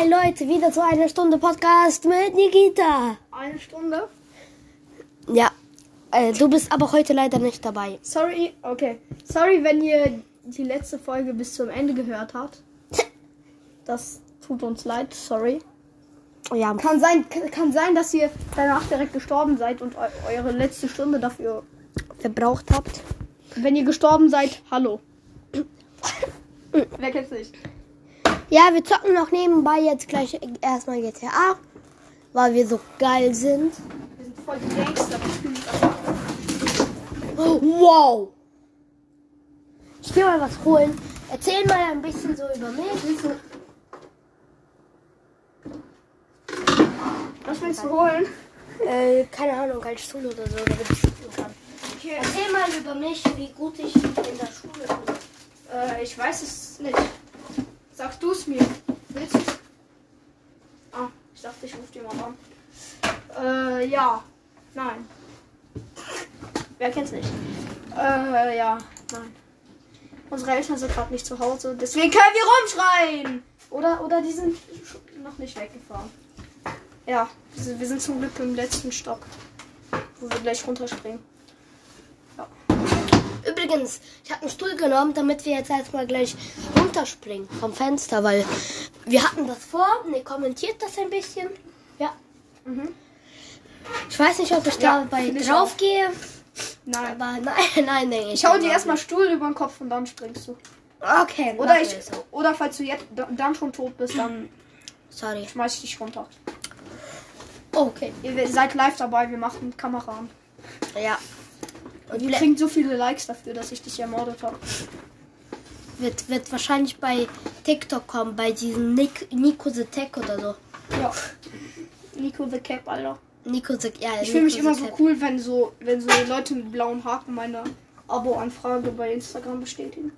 Hi Leute, wieder zu einer Stunde Podcast mit Nikita. Eine Stunde? Ja, äh, du bist aber heute leider nicht dabei. Sorry, okay. Sorry, wenn ihr die letzte Folge bis zum Ende gehört habt. Das tut uns leid, sorry. Ja, Kann sein, kann sein, dass ihr danach direkt gestorben seid und eu eure letzte Stunde dafür. verbraucht habt. Wenn ihr gestorben seid, hallo. Wer kennt's nicht? Ja, wir zocken noch nebenbei jetzt gleich erstmal GTA, weil wir so geil sind. Wir sind voll die Gangster. Wow! Ich will mal was holen. Erzähl mal ein bisschen so über mich. Was willst du holen? Äh, keine Ahnung, ein Stuhl oder so, damit ich sitzen kann. Okay. Erzähl mal über mich, wie gut ich in der Schule bin. Äh, ich weiß es nicht. Sagst du es mir? Willst du? Ah, ich dachte, ich rufe jemand an. Äh, ja. Nein. Wer kennt's nicht? Äh, ja. Nein. Unsere Eltern sind gerade nicht zu Hause, deswegen können wir rumschreien! Oder, oder die sind noch nicht weggefahren. Ja, wir sind zum Glück im letzten Stock, wo wir gleich runterspringen. Übrigens, ich habe einen Stuhl genommen, damit wir jetzt erstmal gleich runterspringen vom Fenster, weil wir hatten das vor. Ne, kommentiert das ein bisschen. Ja. Mhm. Ich weiß nicht, ob ich Ja, dabei ich drauf gehe, Nein. aber nein, nein, nein. Ich hau dir erstmal Stuhl über den Kopf und dann springst du. Okay, Oder ich, so. oder falls du jetzt da- dann schon tot bist, dann Sorry. schmeiß ich dich runter. Okay. Ihr seid live dabei, wir machen Kamera an. Ja. Und kriegen so viele Likes dafür, dass ich dich ermordet habe. wird, wird wahrscheinlich bei TikTok kommen, bei diesem Nick, Nico the Tech oder so. Ja. Nico the Cap, Alter. Nico the ja, Ich fühle mich immer so Cap. cool, wenn so, wenn so Leute mit blauen Haken meine Abo-Anfrage bei Instagram bestätigen.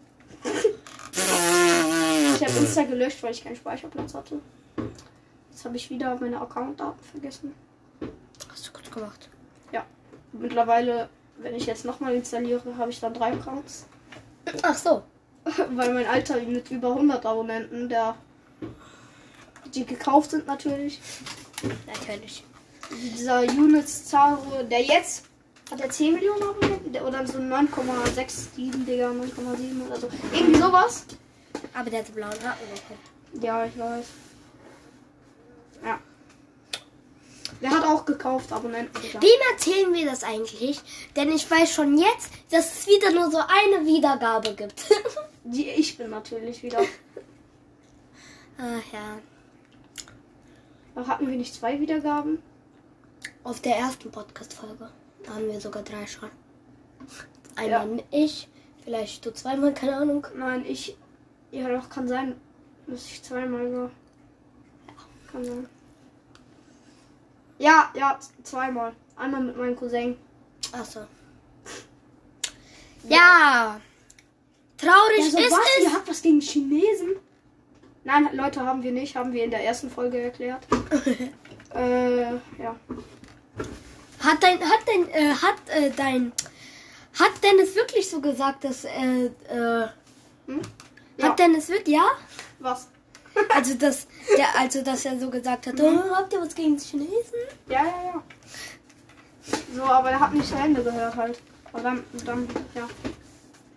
ich habe Insta gelöscht, weil ich keinen Speicherplatz hatte. Jetzt habe ich wieder meine Accountdaten vergessen. Hast du gut gemacht. Mittlerweile, wenn ich jetzt nochmal installiere, habe ich dann drei Accounts. Ach so. Weil mein Alter mit über 100 Abonnenten, der die gekauft sind natürlich. Natürlich. Dieser Units Zaro, der jetzt hat er 10 Millionen Abonnenten der- oder so 9,67 Digga, 9,7 oder so. Irgendwie sowas. Aber der hat blauen Haken bekommen. Ja, ich weiß. Ja. Der hat auch gekauft Abonnenten. Wem erzählen wir das eigentlich? Denn ich weiß schon jetzt, dass es wieder nur so eine Wiedergabe gibt. Die ich bin natürlich wieder. Ach ja. Da hatten wir nicht zwei Wiedergaben. Auf der ersten Podcast-Folge. Da haben wir sogar drei schon. Einmal ich, vielleicht du zweimal, keine Ahnung. Nein, ich. Ja, doch, kann sein, dass ich zweimal war. Kann sein. Ja, ja, zweimal. Einmal mit meinem Cousin. Achso. Ja. Traurig Ja, so ist was? es. Ihr habt was gegen Chinesen? Nein, Leute, haben wir nicht. Haben wir in der ersten Folge erklärt. äh, ja. Hat dein, hat dein, äh, hat äh, dein, hat Dennis wirklich so gesagt, dass, äh, äh, Hm? Ja. hat Dennis wirklich, ja? Was? Also, dass, der, also, dass er so gesagt hat, Mhm. oh, habt ihr was gegen die Chinesen? Ja, ja, ja. So, aber er hat nicht zu Ende gehört halt. Aber dann, dann, ja.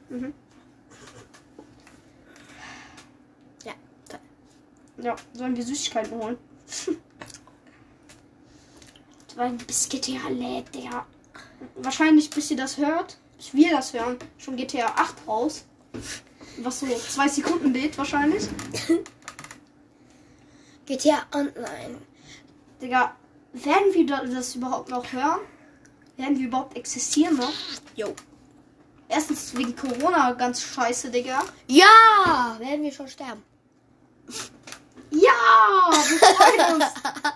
Mhm. Ja. toll. Ja, sollen wir Süßigkeiten holen? Weil bis GTA lädt, Digga. Wahrscheinlich, bis ihr das hört, bis wir das hören, schon GTA 8 raus. Was so zwei Sekunden lädt wahrscheinlich. GTA Online. Digga, werden wir da- das überhaupt noch hören? Werden wir überhaupt existieren noch? Jo. Erstens wegen Corona ganz scheiße, Digga. Ja, werden wir schon sterben. Ja, wir freuen uns.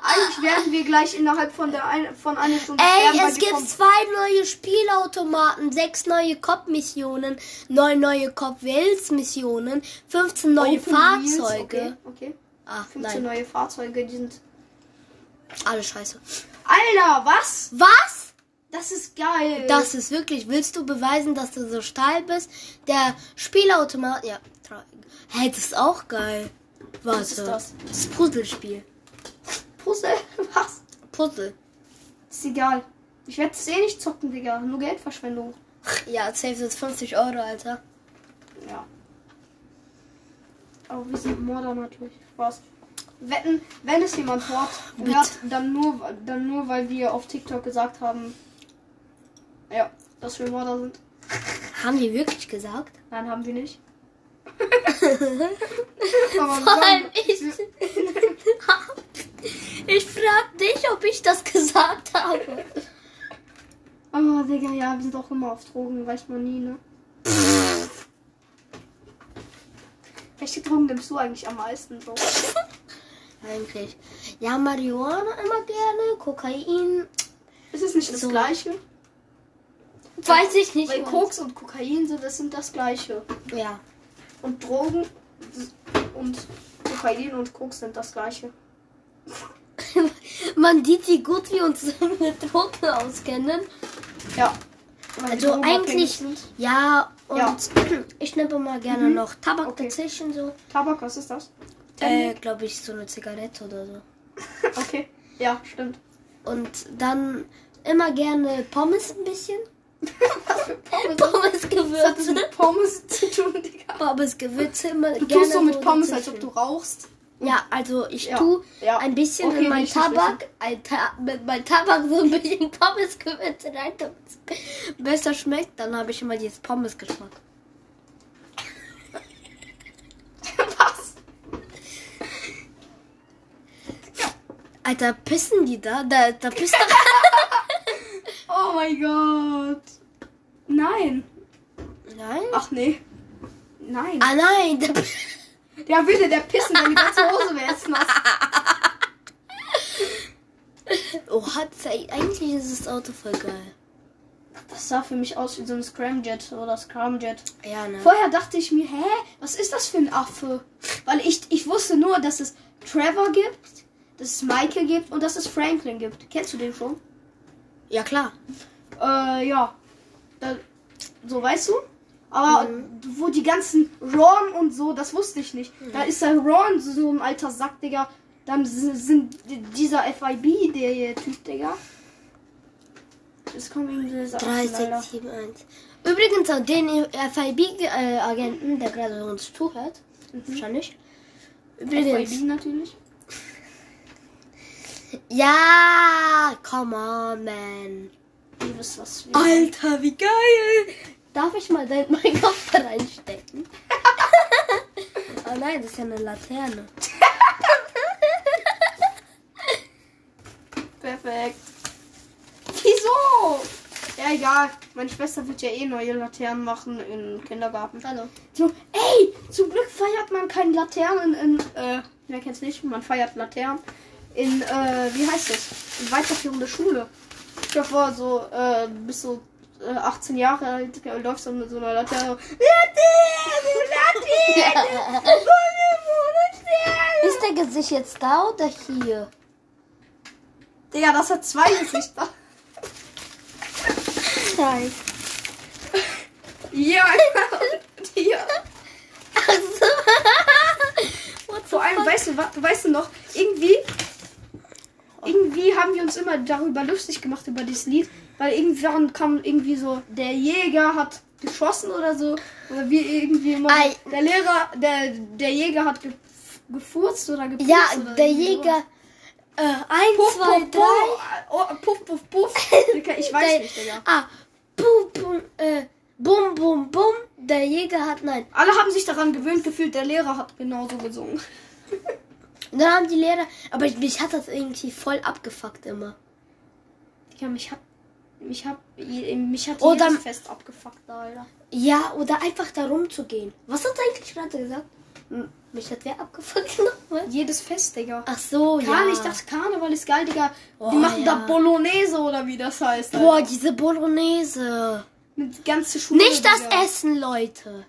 Eigentlich werden wir gleich innerhalb von der ein, von einer Stunde Ey, sterben, es gibt vom- zwei neue Spielautomaten, sechs neue Cop-Missionen, neun neue Cop-Wales-Missionen, 15 neue Open Wheels, Fahrzeuge. Okay, okay. Ah, 15 nein, neue Fahrzeuge, die sind. alles scheiße. Alter, was? Was? Das ist geil. Das ist wirklich, willst du beweisen, dass du so steil bist? Der Spielautomat, ja. Hey, das ist auch geil. Warte. Was ist das? Das Puzzlespiel. Puzzle? Was? Puzzle. Ist egal. Ich werde es eh nicht zocken, Digga. Nur Geldverschwendung. Ja, safe sind 50 Euro, Alter. Ja. Aber wir sind Mörder natürlich. Spaß. Wetten, wenn es jemand hört, hört dann, nur, dann nur, weil wir auf TikTok gesagt haben, ja, dass wir Mörder sind. Haben die wirklich gesagt? Nein, haben wir nicht. Aber wir Vor allem ich. ich frag dich, ob ich das gesagt habe. Oh, Digga, ja, wir sind auch immer auf Drogen, weiß man nie, ne? Welche Drogen nimmst du eigentlich am meisten so? Eigentlich. Ja, Marihuana immer gerne, Kokain. Ist es nicht das So. gleiche? Weiß ich nicht. Weil. Koks und Kokain sind, das sind das gleiche. Ja. Und Drogen und Kokain und Koks sind das gleiche. Man sieht, wie gut wir uns mit Drogen auskennen. Ja. Also eigentlich, ja, und Ja. ich nehme immer gerne Mhm. noch Tabak Okay. dazwischen, so. Tabak, was ist das? Äh, glaube ich, so eine Zigarette oder so. Okay. Ja, stimmt. Und dann immer gerne Pommes ein bisschen. Was für Pommes? Pommes Was hat das Gewürze. mit Pommes zu tun, Digga? Pommes Gewürze immer Du gerne tust so mit Pommes, als ob du rauchst. Ja, also ich Ja, tue ja. ein bisschen Okay, in will mein ich nicht Tabak, ein Ta mit meinem Tabak so ein bisschen Pommesgewürze rein, damit es besser schmeckt. Dann habe ich immer dieses Pommesgeschmack. Was? Alter, pissen die da? Da, da pisst doch. Oh mein Gott. Nein. Nein? Ach nee. Nein. Ah nein, Ja, bitte, der pissen, wenn die ganze Hose wäre jetzt nass. oh, hat eigentlich ist das Auto voll geil. Das sah für mich aus wie so ein Scramjet oder Scramjet. Ja, ne? Vorher dachte ich mir, hä, was ist das für ein Affe? Weil ich, ich wusste nur, dass es Trevor gibt, dass es Michael gibt und dass es Franklin gibt. Kennst du den schon? Ja, klar. Äh, ja. Da, so, weißt du? Aber wo die ganzen Ron und so, das wusste ich nicht. Da ist der Ron so, so ein alter Sack, Digga. Dann sind die- dieser FIB, der Typ, Digga. Das kommt irgendwie diese Sachen, 3, Alter. 6, 7, 1. Übrigens an den FIB-Agenten, der gerade uns zuhört. Wahrscheinlich. Übrigens. FIB natürlich. Ja, come on, man. Alter, wie geil! Darf ich mal dein meinen Kopf da reinstecken? oh nein, das ist ja eine Laterne. Perfekt. Wieso? Ja, egal. Meine Schwester wird ja eh neue Laternen machen im Kindergarten. Hallo. So, ey, zum Glück feiert man keine Laternen in, äh, wer kennt's nicht, man feiert Laternen in, äh, wie heißt das? In weiterführende Schule. Ich dir vor, so, äh, bis so äh, 18 Jahre alt äh, läufst du mit so einer Laterne. Ist der Gesicht jetzt da oder hier? Digga, das hat zwei Gesichter. Nein. Ja. What the Vor allem, weißt du, weißt du noch, irgendwie, irgendwie haben wir uns immer darüber lustig gemacht, über dieses Lied, weil irgendwann kam irgendwie so, der Jäger hat geschossen oder so, oder wir irgendwie immer, Ei. der Lehrer, der, der Jäger hat ge, gefurzt oder gepupst. Ja, oder der Jäger. Äh, eins, Puff, zwei, puff, drei. puff, oh, puff, puff, puff. Ich weiß Der- nicht, Digga. Ah, bum, bum, äh, bum, bum, bum. Der Jäger hat, nein. Alle haben sich daran gewöhnt gefühlt, der Lehrer hat genauso gesungen. Und dann haben die Lehrer, aber mich hat das irgendwie voll abgefuckt immer. Digga, mich hat, mich hat, mich hat Oh, jedes Fest abgefuckt, Alter. Ja, oder einfach da rumzugehen. Was hat er eigentlich gerade gesagt? Mich hat wer abgefuckt nochmal? Jedes Fest, Digga. Ach so, Karl, ja. ich dachte, Karneval ist geil, Digga. Oh, die machen ja. da Bolognese oder wie das heißt. Alter. Boah, diese Bolognese. Mit ganze Schule. Nicht das Digga. Essen, Leute.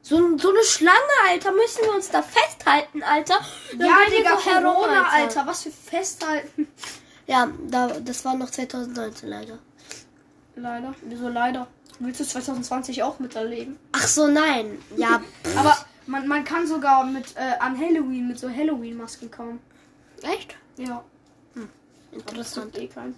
So, so eine Schlange, Alter. Müssen wir uns da festhalten, Alter. Dann Ja, Digga, Corona, Alter. Was für Festhalten. Ja, da, das war noch 2019 leider. Leider. Wieso leider? Willst du 2020 auch miterleben? Ach so, nein. Ja, Aber Man, man kann sogar mit äh, an Halloween mit so Halloween-Masken kommen. Echt? Ja. Interessant. Eh kein.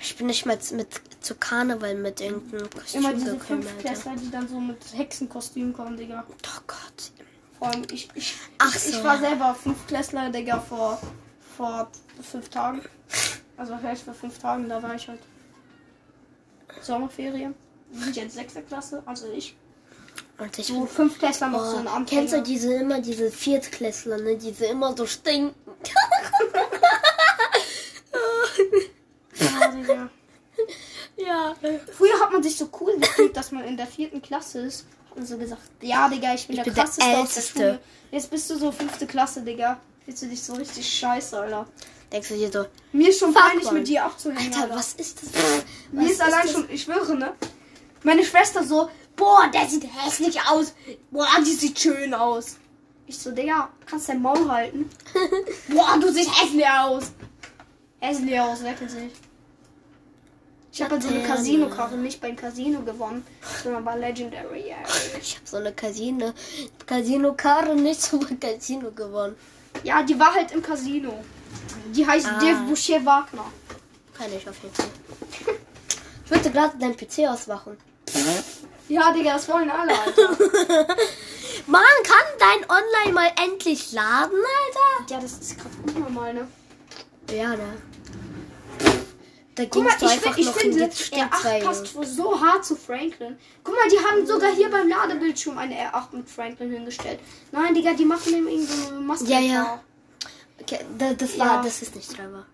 Ich bin nicht mal mit zu Karneval mit irgendeinem Kostüm Immer diese gekommen. Fünftklässler, die dann so mit Hexenkostüm kommen, Digga. Oh Gott. Vor allem, ich, ich, Ach ich, so. ich war selber Fünftklässler, Digga, vor, vor fünf Tagen. Also vielleicht vor fünf Tagen, da war ich halt. Sommerferien. Wir sind jetzt sechste Klasse, also ich. Und ich So bin, Fünftklässler noch so ein oh, Anfänger. kennst du diese immer diese Viertklässler, ne? Diese immer so stinken. Ja. Früher hat man sich so cool gefühlt, dass man in der vierten Klasse ist. Hat man so gesagt, ja, Digga, ich bin der bin krasseste der Älteste. Jetzt bist du so fünfte Klasse, Digga. Fühlst du dich so richtig scheiße, Alter. Denkst du dir so, Mir ist schon Fuck, peinlich, Mann. mit dir abzuhängen, Alter, Alter. was ist das? Mir Was ist allein das? schon, ich schwöre, ne? Meine Schwester so, boah, der sieht hässlich aus. Boah, die sieht schön aus. Ich so, Digga, kannst dein Maul halten? boah, du siehst hässlich aus. Hässlich aus, kennt's nicht? Ich habe halt so eine. Casino-Karte nicht beim Casino gewonnen, sondern bei Legendary. Ja, Ich habe so eine Casino, Casino-Karte nicht so beim Casino gewonnen. ja, die war halt im Casino. Die heißt Ah. Dev Boucher Wagner. Kann ich auf jeden Fall. Ich wollte gerade deinen PC ausmachen. Ja, Digga, das wollen alle, Alter. Man kann dein Online mal endlich laden, Alter. ja, das ist gerade unnormal, ne? Ja, ne? Da Guck mal, ich, ich finde, die R8 Stimmzweige. passt so hart zu Franklin. Guck mal, die haben sogar hier beim Ladebildschirm eine R8 mit Franklin hingestellt. Nein, Digga, die machen ihm irgendeine Maske. Ja, ja. Okay, da, das Ja. war, das ist nicht Trevor.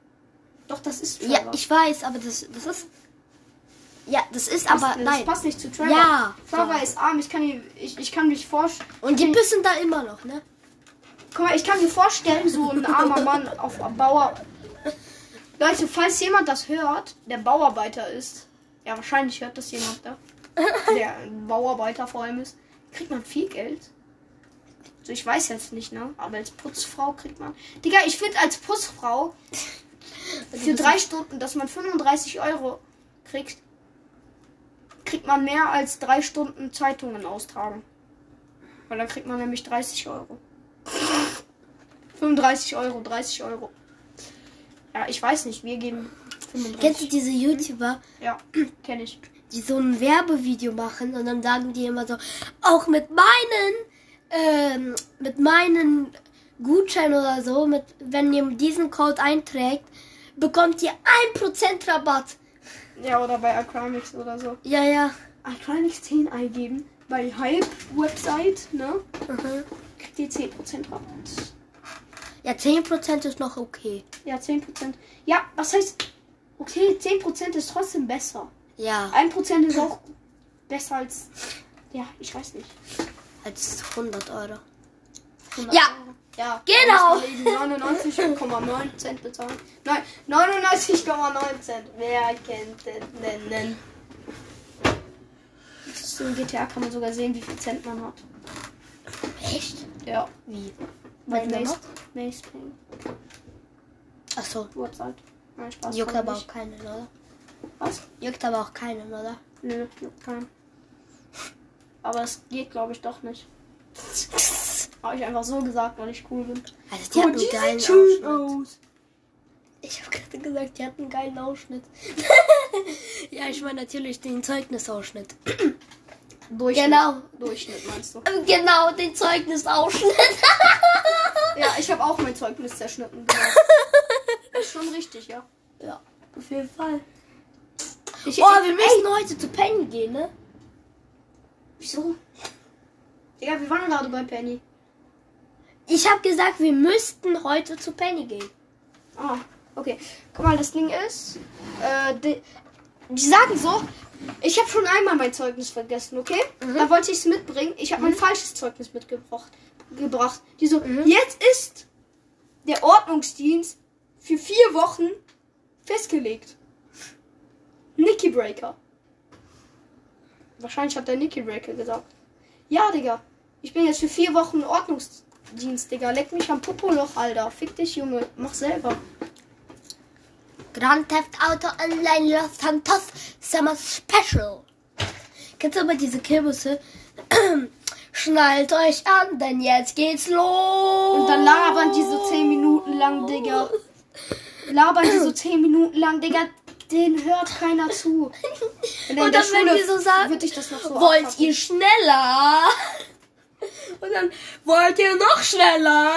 Doch, das ist Ja, Trevor. ich weiß, aber das, das ist. Ja, das ist Das- aber. das nein. passt nicht zu Trevor. Ja. Trevor So. ist arm, ich kann, ihn, ich, ich kann mich vorstellen. Und die büssen da immer noch, ne? Guck mal, ich kann mir vorstellen, so ein armer Mann auf einem Bauer. Leute, falls jemand das hört, der Bauarbeiter ist, ja, wahrscheinlich hört das jemand da, der ein Bauarbeiter vor allem ist, kriegt man viel Geld. Also ich weiß jetzt nicht, ne? Aber als Putzfrau kriegt man. Digga, ich finde als Putzfrau für drei Stunden, dass man 35 Euro kriegt, kriegt man mehr als drei Stunden Zeitungen austragen. Weil dann kriegt man nämlich 30 Euro. 35 Euro, 30 Euro. Ja, ich weiß nicht, wir geben Kennst du 35. diese YouTuber, Ja, kenne ich. die so ein Werbevideo machen und dann sagen die immer so, auch mit meinen, ähm, mit meinen Gutschein oder so, mit, wenn ihr diesen Code einträgt, bekommt ihr 1% Rabatt. Ja, oder bei Acrimix oder so. Ja, ja. Acrimix 10 eingeben. Bei Hype-Website, ne? Mhm. Kriegt ihr 10% Rabatt. Ja, 10% ist noch okay. Ja, 10%. Ja, was heißt. Okay, 10% ist trotzdem besser. Ja, 1% ist auch besser als. Ja, ich weiß nicht. als 100 Euro. 100 Ja, Euro. Ja, genau. da muss man eben 99,9 Cent bezahlen. Nein, 99,9 Cent. Wer kennt den nennen? In GTA kann man sogar sehen, wie viel Cent man hat. Echt? Ja. Wie? Du Mace? Mace Payne. Achso. Nein, Spaß. juckt aber nicht. auch keinen, oder? Was? Juckt aber auch keinen, oder? Nö, juckt keinen. Aber es geht, glaube ich, doch nicht. Habe ich einfach so gesagt, weil ich cool bin. Also die hat einen geilen schön aus. Ich habe gerade gesagt, die hat einen geilen Ausschnitt. ja, ich meine natürlich den Zeugnisausschnitt. Durchschnitt. Genau. Durchschnitt meinst du? Genau, den Zeugnisausschnitt. Ja, ich habe auch mein Zeugnis zerschnitten. Genau. ist schon richtig, ja. ja, auf jeden Fall. Ich, Oh, wir müssen heute zu Penny gehen, ne? Wieso? Digga, wir waren gerade bei Penny. Ich habe gesagt, wir müssten heute zu Penny gehen. Ah, okay. Guck mal, das Ding ist, äh, die, die sagen so, ich habe schon einmal mein Zeugnis vergessen, okay? Da wollte ich es mitbringen. Ich habe mein falsches Zeugnis mitgebracht. Gebracht. Die so, jetzt ist der Ordnungsdienst für vier Wochen festgelegt. Nicky Breaker. Wahrscheinlich hat der Nicky Breaker gesagt. Ja, Digga. Ich bin jetzt für vier Wochen Ordnungsdienst, Digga. Leck mich am Popoloch, Alter. Fick dich, Junge. Mach selber. Grand Theft Auto Online Los Santos Summer Special. Kennst du aber diese Kirbusse? schnallt euch an, denn jetzt geht's los. Und dann labern die so 10 Minuten lang, Digga. Labern die so 10 Minuten lang, Digga. Den hört keiner zu. Und der dann, wenn die so sagen, würde ich das noch so wollt abpacken. ihr schneller? Und dann wollt ihr noch schneller?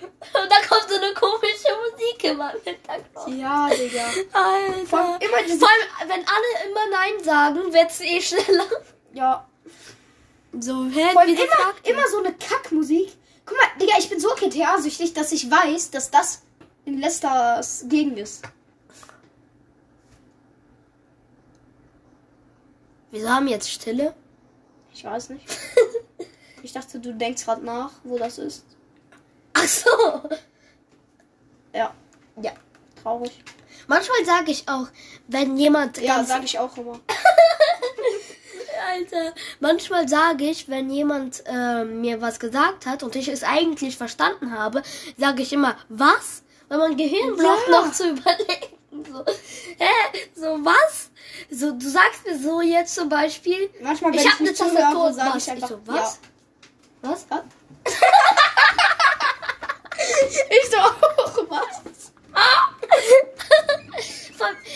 Und dann kommt so eine komische Musik immer im Hintergrund. Ja, Digga. Alter. Vor allem immer diese- Vor allem, wenn alle immer Nein sagen, wird's eh schneller. Ja. So, hä? Vor allem immer, immer so eine Kackmusik. Guck mal, Digga, ich bin so GTA-süchtig, dass ich weiß, dass das in Leicesters Gegend ist. Wieso haben jetzt Stille? Ich weiß nicht. ich dachte, du denkst gerade nach, wo das ist. Ach so. Ja, Ja. traurig. Manchmal sage ich auch, wenn jemand Ja, ganz sag ich auch immer. Alter, manchmal sage ich, wenn jemand äh, mir was gesagt hat und ich es eigentlich verstanden habe, sage ich immer, was? Weil mein Gehirn braucht Ja. noch zu überlegen. So, hä? So, was? So, du sagst mir so jetzt zum Beispiel, Manchmal, wenn ich ich, habe eine Tastatur, sage ich einfach, so, was? Was? Ja. ich so, auch, was?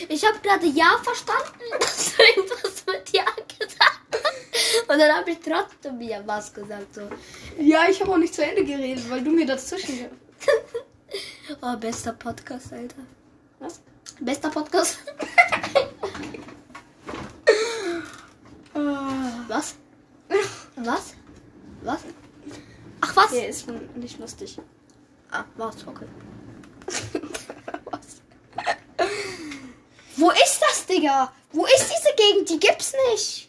Ich habe gerade Ja verstanden, dass du irgendwas mit Ja. Und dann habe ich trotzdem Ja was gesagt. So. Ja, ich habe auch nicht zu Ende geredet, weil du mir dazwischen... Oh, bester Podcast, Alter. Was? Bester Podcast. Ah. Was? Was? Was? Ach, was? Nee, ist nicht lustig. Ah, was? Okay. Was? Wo ist das, Digga? Wo ist diese Gegend? Die gibt's nicht.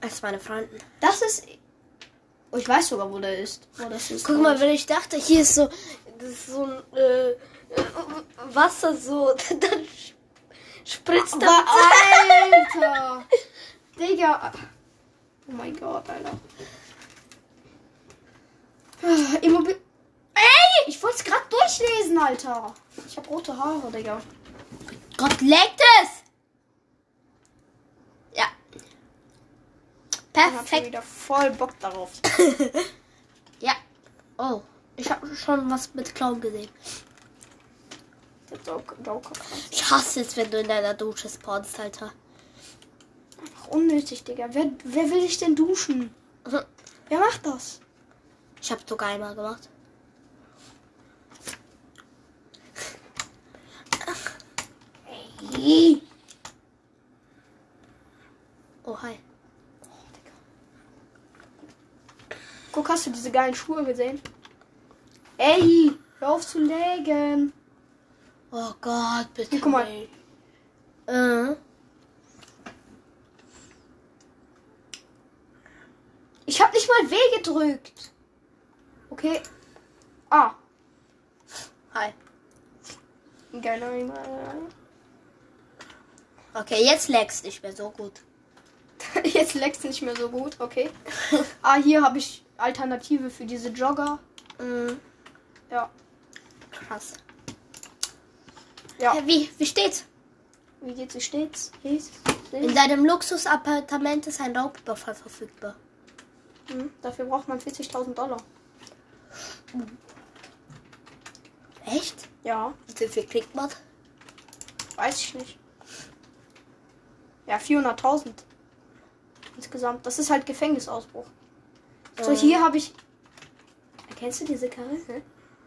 Das ist meine Freunden. Das ist. Oh, ich weiß sogar, wo der ist. Wo das ist. Guck mal, wenn ich dachte, hier ist so, das ist so ein äh, äh, Wasser so, dann spritzt Aber da. Alter! Digga. Oh mein Gott, Alter. Ah, Immobil Ey! Ich wollte es gerade durchlesen, Alter. Ich habe rote Haare, Digga. Gott leckt es! Ja. Ich hab Perfekt. wieder voll Bock darauf. Ja. Oh, ich habe schon was mit Clown gesehen. Joker, Joker. Ich hasse es, wenn du in deiner Dusche spawnst, Alter. Ach, unnötig, Digga. Wer, wer will sich denn duschen? Wer macht das? Ich habe sogar einmal gemacht. Ey. Oh, hi. Guck, hast du diese geilen Schuhe gesehen? Ey, hör auf zu legen. Oh Gott, bitte. Hier, guck mal. Äh. Ich hab nicht mal W gedrückt. Okay. Ah. Hi. Geiler. Okay, jetzt lagst nicht mehr so gut. Jetzt leckt's nicht mehr so gut, okay. Ah, hier habe ich Alternative für diese Jogger. Mhm. Ja. Krass. Ja. Ja, wie, wie steht's? Wie geht's? Wie steht's? Hieß? In deinem Luxusappartement ist ein Raubüberfall verfügbar. Hm, dafür braucht man 40.000 Dollar. Echt? Ja, Wie viel kriegt man? weiß ich nicht. Ja, 400.000. Insgesamt. Das ist halt Gefängnisausbruch. So, Mhm. hier habe ich. Erkennst du diese Karre? Hä?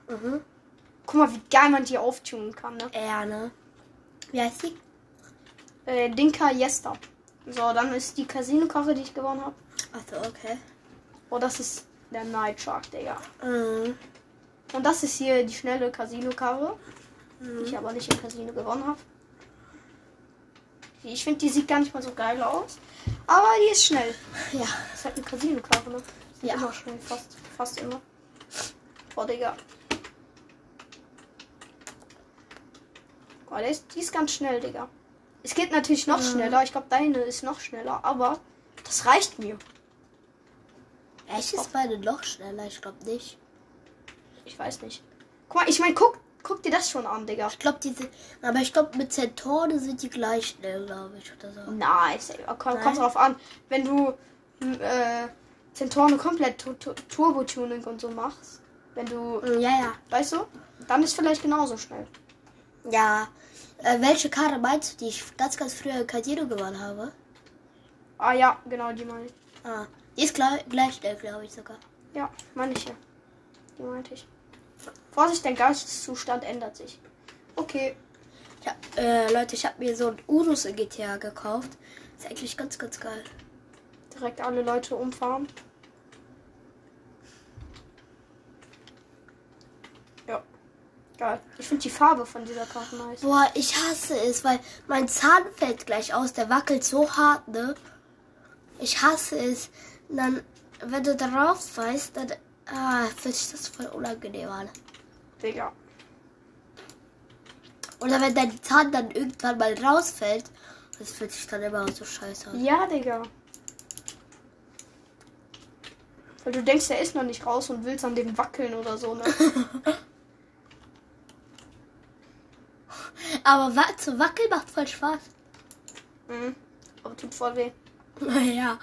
Mhm. Guck mal, wie geil man die auftunen kann, ne? Ja, ne? Wie heißt die? Äh, Dinka Jester. So, dann ist die Casino-Karre, die ich gewonnen habe. Achso, okay. Oh, das ist der Night Shark, Digga. Mhm. Und das ist hier die schnelle Casino-Karre, die Mhm. ich aber nicht im Casino gewonnen habe. Ich finde, die sieht gar nicht mal so geil aus. Aber die ist schnell. Ja. Das ist halt eine Casino-Karre, ne? Ja. immer schnell, fast, fast immer. Boah, Digga. Boah, der ist, die ist ganz schnell, Digga. Es geht natürlich noch Mhm. schneller. Ich glaube, deine ist noch schneller, aber das reicht mir. Echt ist meine noch schneller? Ich glaube nicht. Ich weiß nicht. Guck mal, ich meine, guck, guck dir das schon an, Digga. Ich glaube, diese. Aber ich glaube, mit Zentore sind die gleich schnell, glaube ich, oder so. Nice. Komm, Nein. kommt drauf an. Wenn du äh, Zentorne komplett tu tu Turbo-Tuning und so machst, wenn du, Mm, Ja, ja. weißt du, dann ist vielleicht genauso schnell. Ja. Äh, welche Karte meinst du, die ich ganz, ganz früher in Casino gewonnen habe? Ah ja, genau, die meine ich. Ah, die ist gleich, gleich schnell, glaube ich sogar. Ja, meine ich ja. Die meinte ich. Vorsicht, dein Geisteszustand ändert sich. Okay. Ja, äh, Leute, ich habe mir so ein Urus in GTA gekauft. Ist eigentlich ganz, ganz geil. Direkt alle Leute umfahren. Ja. Geil. Ich finde die Farbe von dieser Karte nice. Boah, ich hasse es, weil mein Zahn fällt gleich aus. Der wackelt so hart, ne? Ich hasse es. Und dann, wenn du darauf weißt, dann ah, fühlt sich das voll unangenehm an. Digga. Oder wenn dein Zahn dann irgendwann mal rausfällt, das fühlt sich dann immer so scheiße an. Ja, Digga. Weil du denkst, der ist noch nicht raus und willst an dem wackeln oder so, ne? Aber wa zu wackeln macht voll Spaß. mhm. Aber tut voll weh. Naja.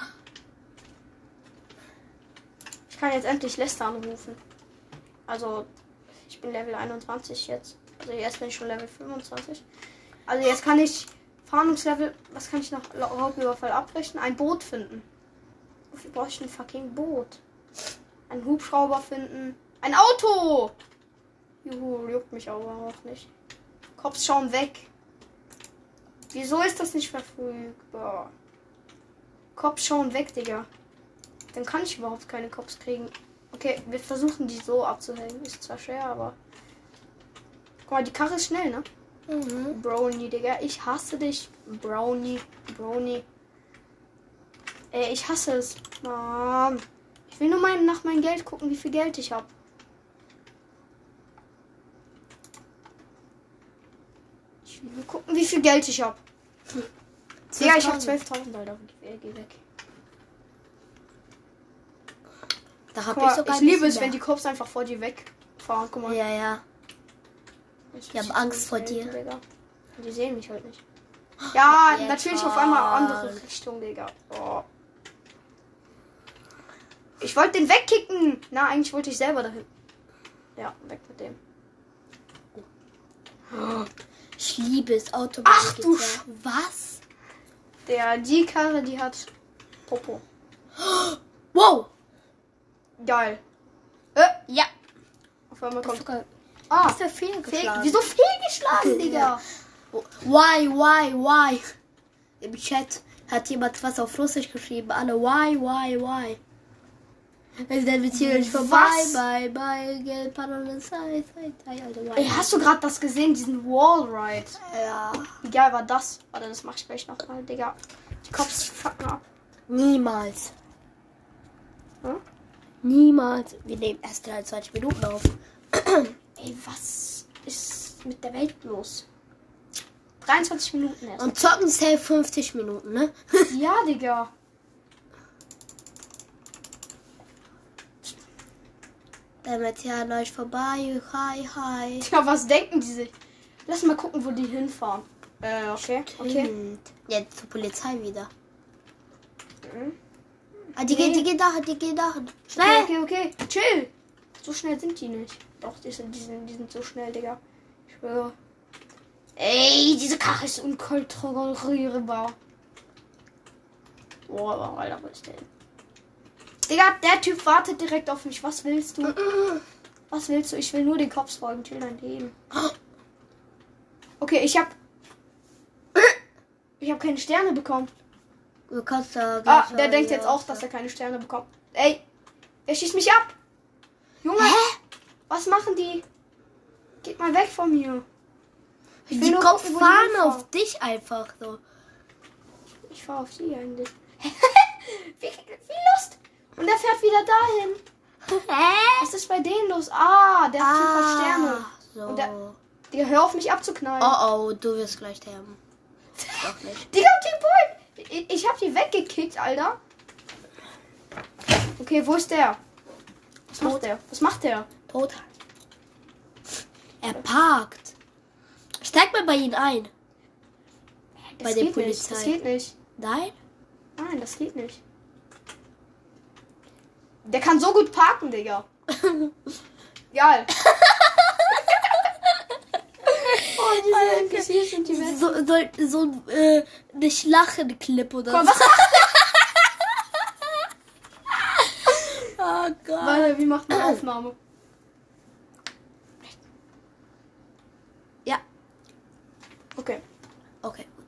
Ich kann jetzt endlich Lester anrufen. Also, ich bin Level 21 jetzt. Also jetzt bin ich schon Level 25. Also jetzt kann ich Fahndungslevel, was kann ich noch Raubüberfall abbrechen? Ein Boot finden. Wofür brauche ich ein fucking Boot? Ein Hubschrauber finden. Ein Auto! Juhu, juckt mich aber auch nicht. Cops schauen weg. Wieso ist das nicht verfügbar? Cops schauen weg, Digga. Dann kann ich überhaupt keine Cops kriegen. Okay, wir versuchen die so abzuhängen. Ist zwar schwer, aber. Guck mal, die Karre ist schnell, ne? Mhm. Brownie, Digga. Ich hasse dich. Brownie. Brownie. Ey, ich hasse es. Mann. Ich will nur mein, nach meinem Geld gucken, wie viel Geld ich habe. Ich will nur gucken, wie viel Geld ich habe. Digga, ich habe 12.000, Alter. Geh, geh weg. Da hab mal, ich sogar ich liebe es, wenn die mehr. Cops einfach vor dir wegfahren. Guck mal. Ja, ja. Ich Die haben Angst vor dir. Digga. Die sehen mich halt nicht. Ja, Jetzt natürlich auf einmal andere Richtung, Digga. Oh. Ich wollte den wegkicken. Na, eigentlich wollte ich selber dahin. Ja, weg mit dem. Ich liebe es, Auto. Ach, du. Sch- Was? Der, die Karre, die hat Popo. Wow. Geil. Äh, Ja. auf einmal kommt. sogar Ah, ist der fehl, fehlgeschlagen. wieso fehlgeschlagen, Digga? Ja. Why, why, why? Im Chat hat jemand was auf Russisch geschrieben. Alle why, why, why? Also dann wird hier nicht vorbei. Was? Bye, bye, Parallelsei, sei, sei, Alter, why? Ey, hast du gerade das gesehen, diesen Wallride? Ja. Wie geil war das? Warte, das mach ich gleich nochmal, Digga. Die Cops fucken ab. Niemals. Hm? Niemals. Wir nehmen erst 23 Minuten auf. Ey, was ist mit der Welt los? 23 Minuten erst. Und zocken safe 50 Minuten, ne? ja, Digga. Wird ja an euch vorbei. Hi, hi. Ja, was denken die sich? Lass mal gucken, wo die hinfahren. Äh, okay, okay. Hm. Jetzt zur Polizei wieder. Mhm. Ah, die Nee. gehen, die gehen dahin, die gehen dahin. Okay, Schnell! okay, okay. Chill. So schnell sind die nicht. Doch, die sind, die sind, die sind so schnell, Digga. Ich schwöre. Ey, diese Karre ist unkontrollierbar. Boah, Alter, wo ist der? denn? Digga, der Typ wartet direkt auf mich. Was willst du? Was willst du? Ich will nur den Cops folgen. Chill dein Leben. Okay, ich hab. Ich hab keine Sterne bekommen. Du kannst da Ah, der denkt jetzt auch, dass er keine Sterne bekommt. Ey, er schießt mich ab. Junge, Hä? was machen die? Geht mal weg von mir. Ich Die Kopf die fahren auf dich einfach so. Ich fahr auf die eigentlich. Und er fährt wieder dahin. Hä? Was ist bei denen los? Ah, der hat Sterne. So. Und der- Digga, hör auf mich abzuknallen. oh oh, du wirst gleich sterben. Doch nicht. Digga, die Boy. Ich, ich hab die weggekickt, Alter. Okay, wo ist der? Was macht der? Was macht der? Tot. Er parkt. Steig mal bei ihnen ein. Das Bei der geht Nicht. Das Polizei. geht nicht. Nein? Nein, das geht nicht. Der kann so gut parken, Digga. Geil. oh, diese NPCs So, so, so äh, eine Schlachen-Clip oder Komm, so. Oh Gott. Warte, wie macht man Aufnahme? Ja, Okay. okay, gut.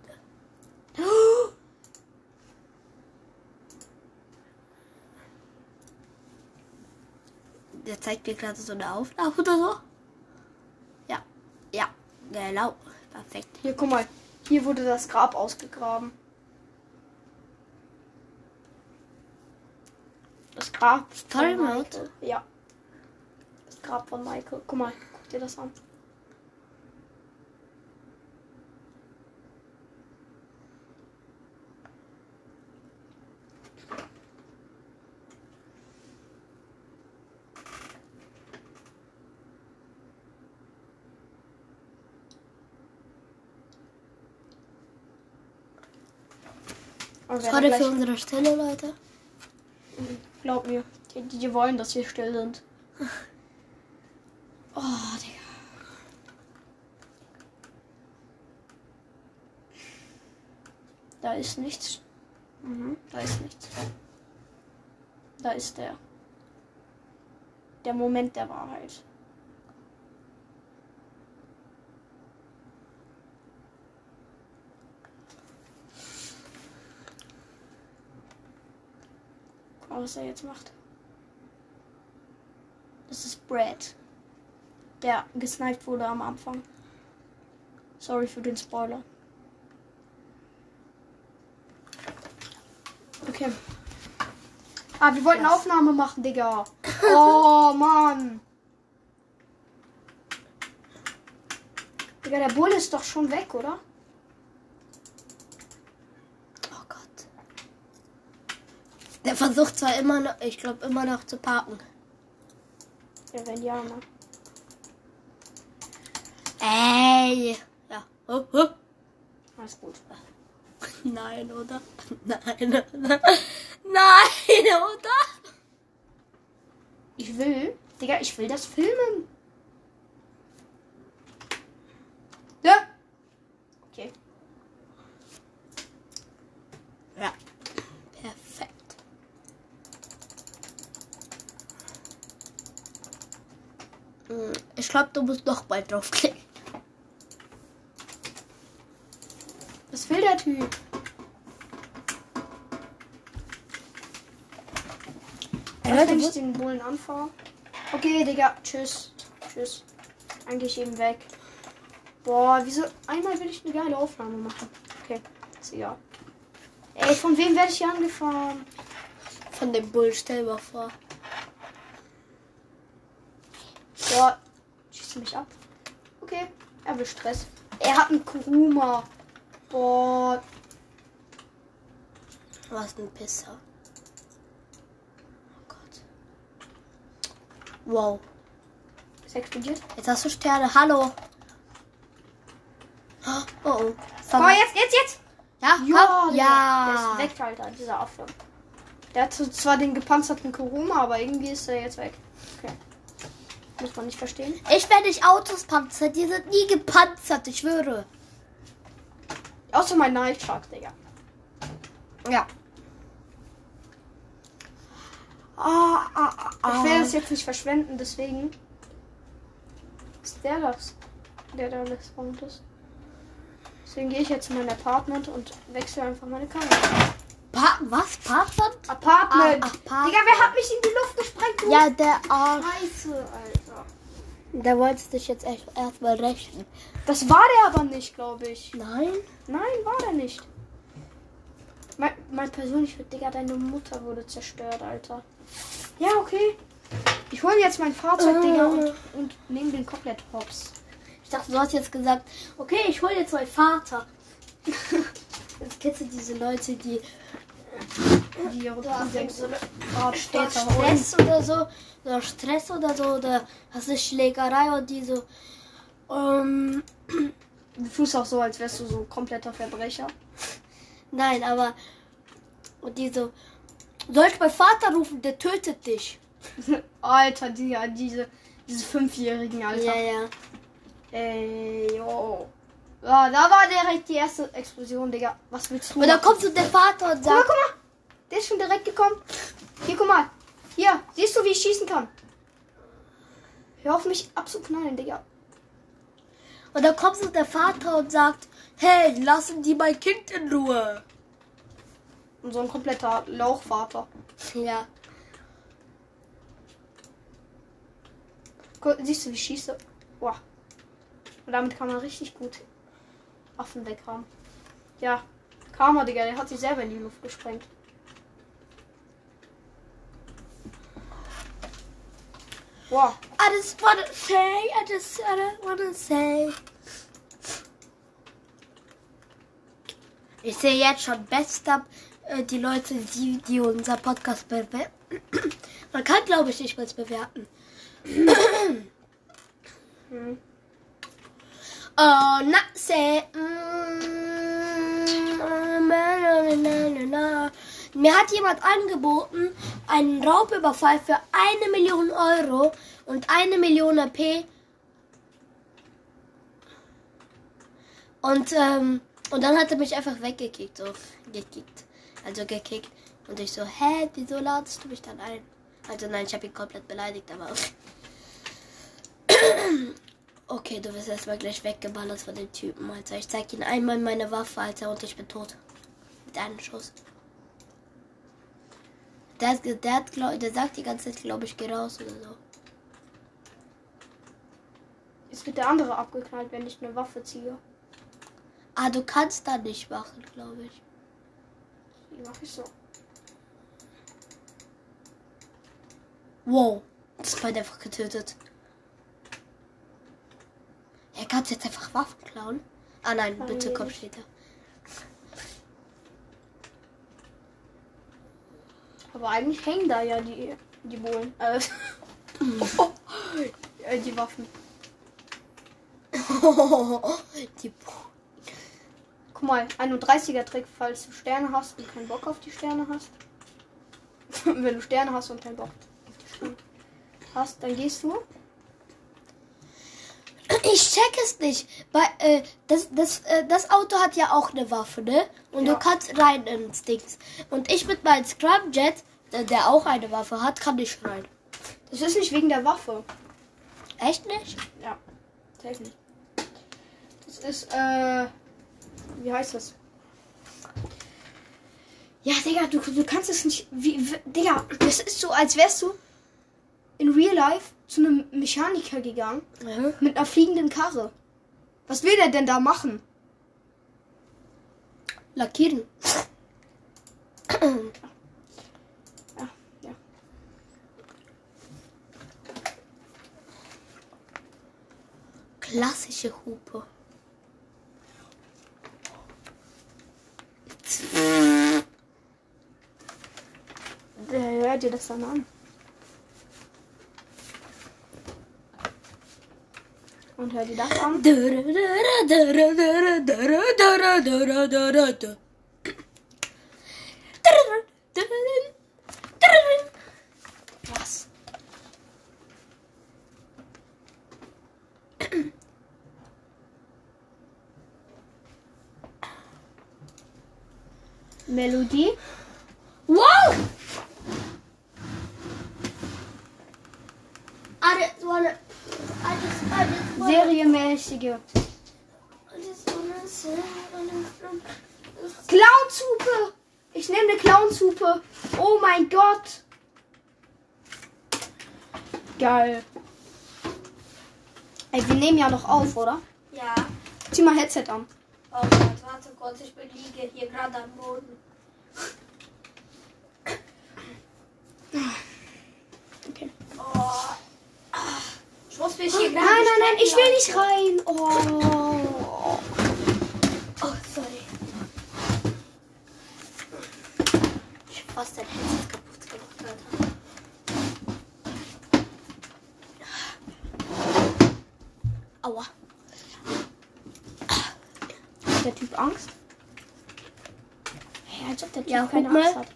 Der zeigt mir gerade so eine Aufnahme oder so. Ja, ja, genau. Perfekt. Hier, guck mal. Hier wurde das Grab ausgegraben. Das Grab Story von Mode? Ja. Das Grab von Michael. Guck mal, guck dir das an. Gleich- für unsere Stille, Leute. Glaub mir, die, die, die wollen, dass wir still sind. Oh, Digga. Da ist nichts. Mhm, da ist nichts. Da ist der. Der Moment der Wahrheit. Was er jetzt macht. Das ist Brad. Der gesniped wurde am Anfang. Sorry für den Spoiler. Okay. Ah, wir wollten Yes. Aufnahme machen, Digga. Oh, Mann. Digga, der Bull ist doch schon weg, oder? Oh Gott. Der versucht zwar immer noch, ich glaube, immer noch zu parken. Ja, wenn ja, ne? Ey. Ja. Oh, oh. Alles gut. Nein, oder? Nein, oder? Nein, oder? Ich will, Digga, ich will das filmen. Ja. Okay. Ja. Perfekt. Hm, Ich glaube, du musst noch bald draufklicken. Was will der Typ? Was, wenn ich den Bullen anfahre? Okay, Digga, tschüss. Tschüss. Eigentlich eben weg. Boah, wieso? Einmal will ich eine geile Aufnahme machen. Okay, ist egal. Ey, von wem werde ich hier angefahren? Von dem Bull, stell mal vor. Boah, schießt mich ab. Okay, er will Stress. Er hat einen Kuruma. Boah, Was ein Pisser. Oh Gott. Wow. ist explodiert. Jetzt hast du Sterne. Hallo. Oh oh. Komm jetzt, jetzt, jetzt! Ja, Ja. Digga, ja. Der ist weg, Alter, dieser Affe. Der hat zwar den gepanzerten Kuruma, aber irgendwie ist er jetzt weg. Muss man nicht verstehen. Ich werde nicht Autos panzern. Die sind nie gepanzert, ich schwöre. Außer mein Night Shark, Digga. Ja. Ah, ah, ah, Ich will das jetzt nicht verschwenden, deswegen. Ist der das? Der da gespawnt ist. Deswegen gehe ich jetzt in mein Apartment und wechsle einfach meine Kamera. Pa was? Partner? Apartment! Ah, Apartment. Digga, wer hat mich in die Luft gesprengt? Du Ja, der Arsch. Scheiße, Alter. Der wollte dich jetzt echt erstmal rächen. Das war der aber nicht, glaube ich. Nein? Nein, war der nicht. Mein, mein persönlicher Digga, deine Mutter wurde zerstört, Alter. Ja, okay. Ich hole jetzt mein Fahrzeug, Äh. Digga, und, und nehme den komplett hops. Ich dachte, du hast jetzt gesagt, okay, ich hole jetzt meinen Vater. Jetzt kennst du diese Leute, die Die da holen. Stress oder so, oder Stress oder so, oder hast du Schlägerei und die so, ähm, Du tust auch so, als wärst du so kompletter Verbrecher. nein, aber, und die so, Soll ich bei Vater rufen? Der tötet dich. Alter, Digga, diese, diese Fünfjährigen, Alter. Ja, ja. Ey, yo. Ja, da war direkt die erste Explosion, Digga. Was willst du? Und machen? kommt so der Vater und Guck mal, sagt, guck mal. Der ist schon direkt gekommen. Hier, guck mal. Hier, siehst du, wie ich schießen kann? Hör auf mich abzuknallen, Digga. und dann kommt so der Vater und sagt, hey, lassen die mein Kind in Ruhe. Und so ein kompletter Lauchvater. Ja. Guck, siehst du, wie ich schieße? Boah. Und damit kann man richtig gut Waffen weghaben. Ja. Karma, Digga, der hat sich selber in die Luft gesprengt. Boah. I just wanna say, I just wanna say. Ich sehe jetzt schon best up äh, die Leute, die, die unser Podcast bewerten. Man kann, glaube ich, nicht mal bewerten. Hm. Oh, na, say. mm. Mir hat jemand angeboten, einen Raubüberfall für eine Million Euro und eine Million AP. Und, ähm, und dann hat er mich einfach weggekickt, so gekickt. Also gekickt. Und ich so, hä, wieso ladest du mich dann ein? Also nein, ich habe ihn komplett beleidigt, aber Okay, du wirst erstmal gleich weggeballert von dem Typen, Alter. Ich zeig ihn einmal meine Waffe, Alter, und ich bin tot. Mit einem Schuss. Der, hat der, hat, glaub, der sagt die ganze Zeit, glaube ich, geh raus oder so. Jetzt wird der andere abgeknallt, wenn ich eine Waffe ziehe. Ah, du kannst da nicht machen, glaube ich. Wie mache ich so? Wow. Das ist einfach getötet. Er kann jetzt einfach Waffen klauen. Ah nein, Oh bitte komm später. Aber eigentlich hängen da ja die, die Bohlen. Äh, äh, die Waffen. die Guck mal, 31er Trick, falls du Sterne hast und keinen Bock auf die Sterne hast. Wenn du Sterne hast und keinen Bock auf die Sterne hast, dann gehst du. Ich check es nicht. Weil, äh, das, das, äh, das Auto hat ja auch eine Waffe, ne? Und Ja. du kannst rein ins Dings. Und ich mit meinem Scrumjet, äh, der auch eine Waffe hat, kann nicht rein. Das ist nicht wegen der Waffe. Echt nicht? Ja, safe nicht. Das ist, äh, wie heißt das? Ja, Digga, du, du kannst es nicht. Wie, wie, Digga, das ist so, als wärst du in Real Life zu einem Mechaniker gegangen Mhm. mit einer fliegenden Karre. Was will der denn da machen? Lackieren. Ja, ja. Klassische Hupe. Der hört dir das dann an. Und hör dir das an. Was? Melodie. Say. Clownsupe! Ich nehme eine Clownsupe. Oh mein Gott. Geil. Ey, wir nehmen ja noch auf, oder? Ja. Zieh mal Headset an. Oh Gott, warte kurz, ich liege hier gerade am Boden. Okay. Oh. Ich muss mich hier Nein, gerade. Nein, ich will nicht rein. Oh. Oh, sorry. Ich hab fast dein Headset kaputt gemacht, Alter. Aua. Hat der Typ Angst? Hey, als ob der Typ Ja, keine mal. Angst hat.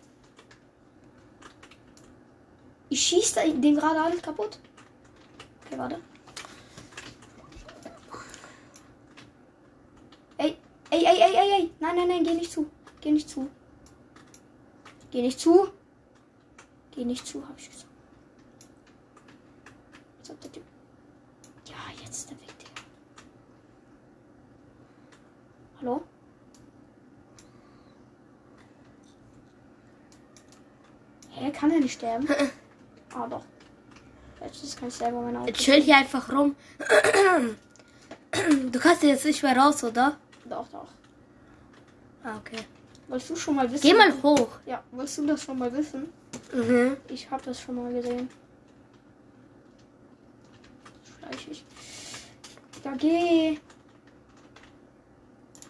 Ich schieße den gerade alles kaputt. Okay, warte. Ey, ey, ey, ey, ey, ey. Nein, nein, nein, geh nicht zu. Geh nicht zu. Geh nicht zu. Geh nicht zu, hab ich gesagt. Ob der Typ- Ja, jetzt ist er weg, Digga. Hallo? Hä, kann er nicht sterben? ah, doch. Jetzt ist kein selber mein Auto. Jetzt chill hier einfach rum. Du kannst jetzt nicht mehr raus, oder? Doch, doch. Ah, okay. Wolltest du schon mal wissen? Geh mal hoch. Ja, wolltest du das schon mal wissen? Mhm. Ich habe das schon mal gesehen. Schleich ich. Ja, geh.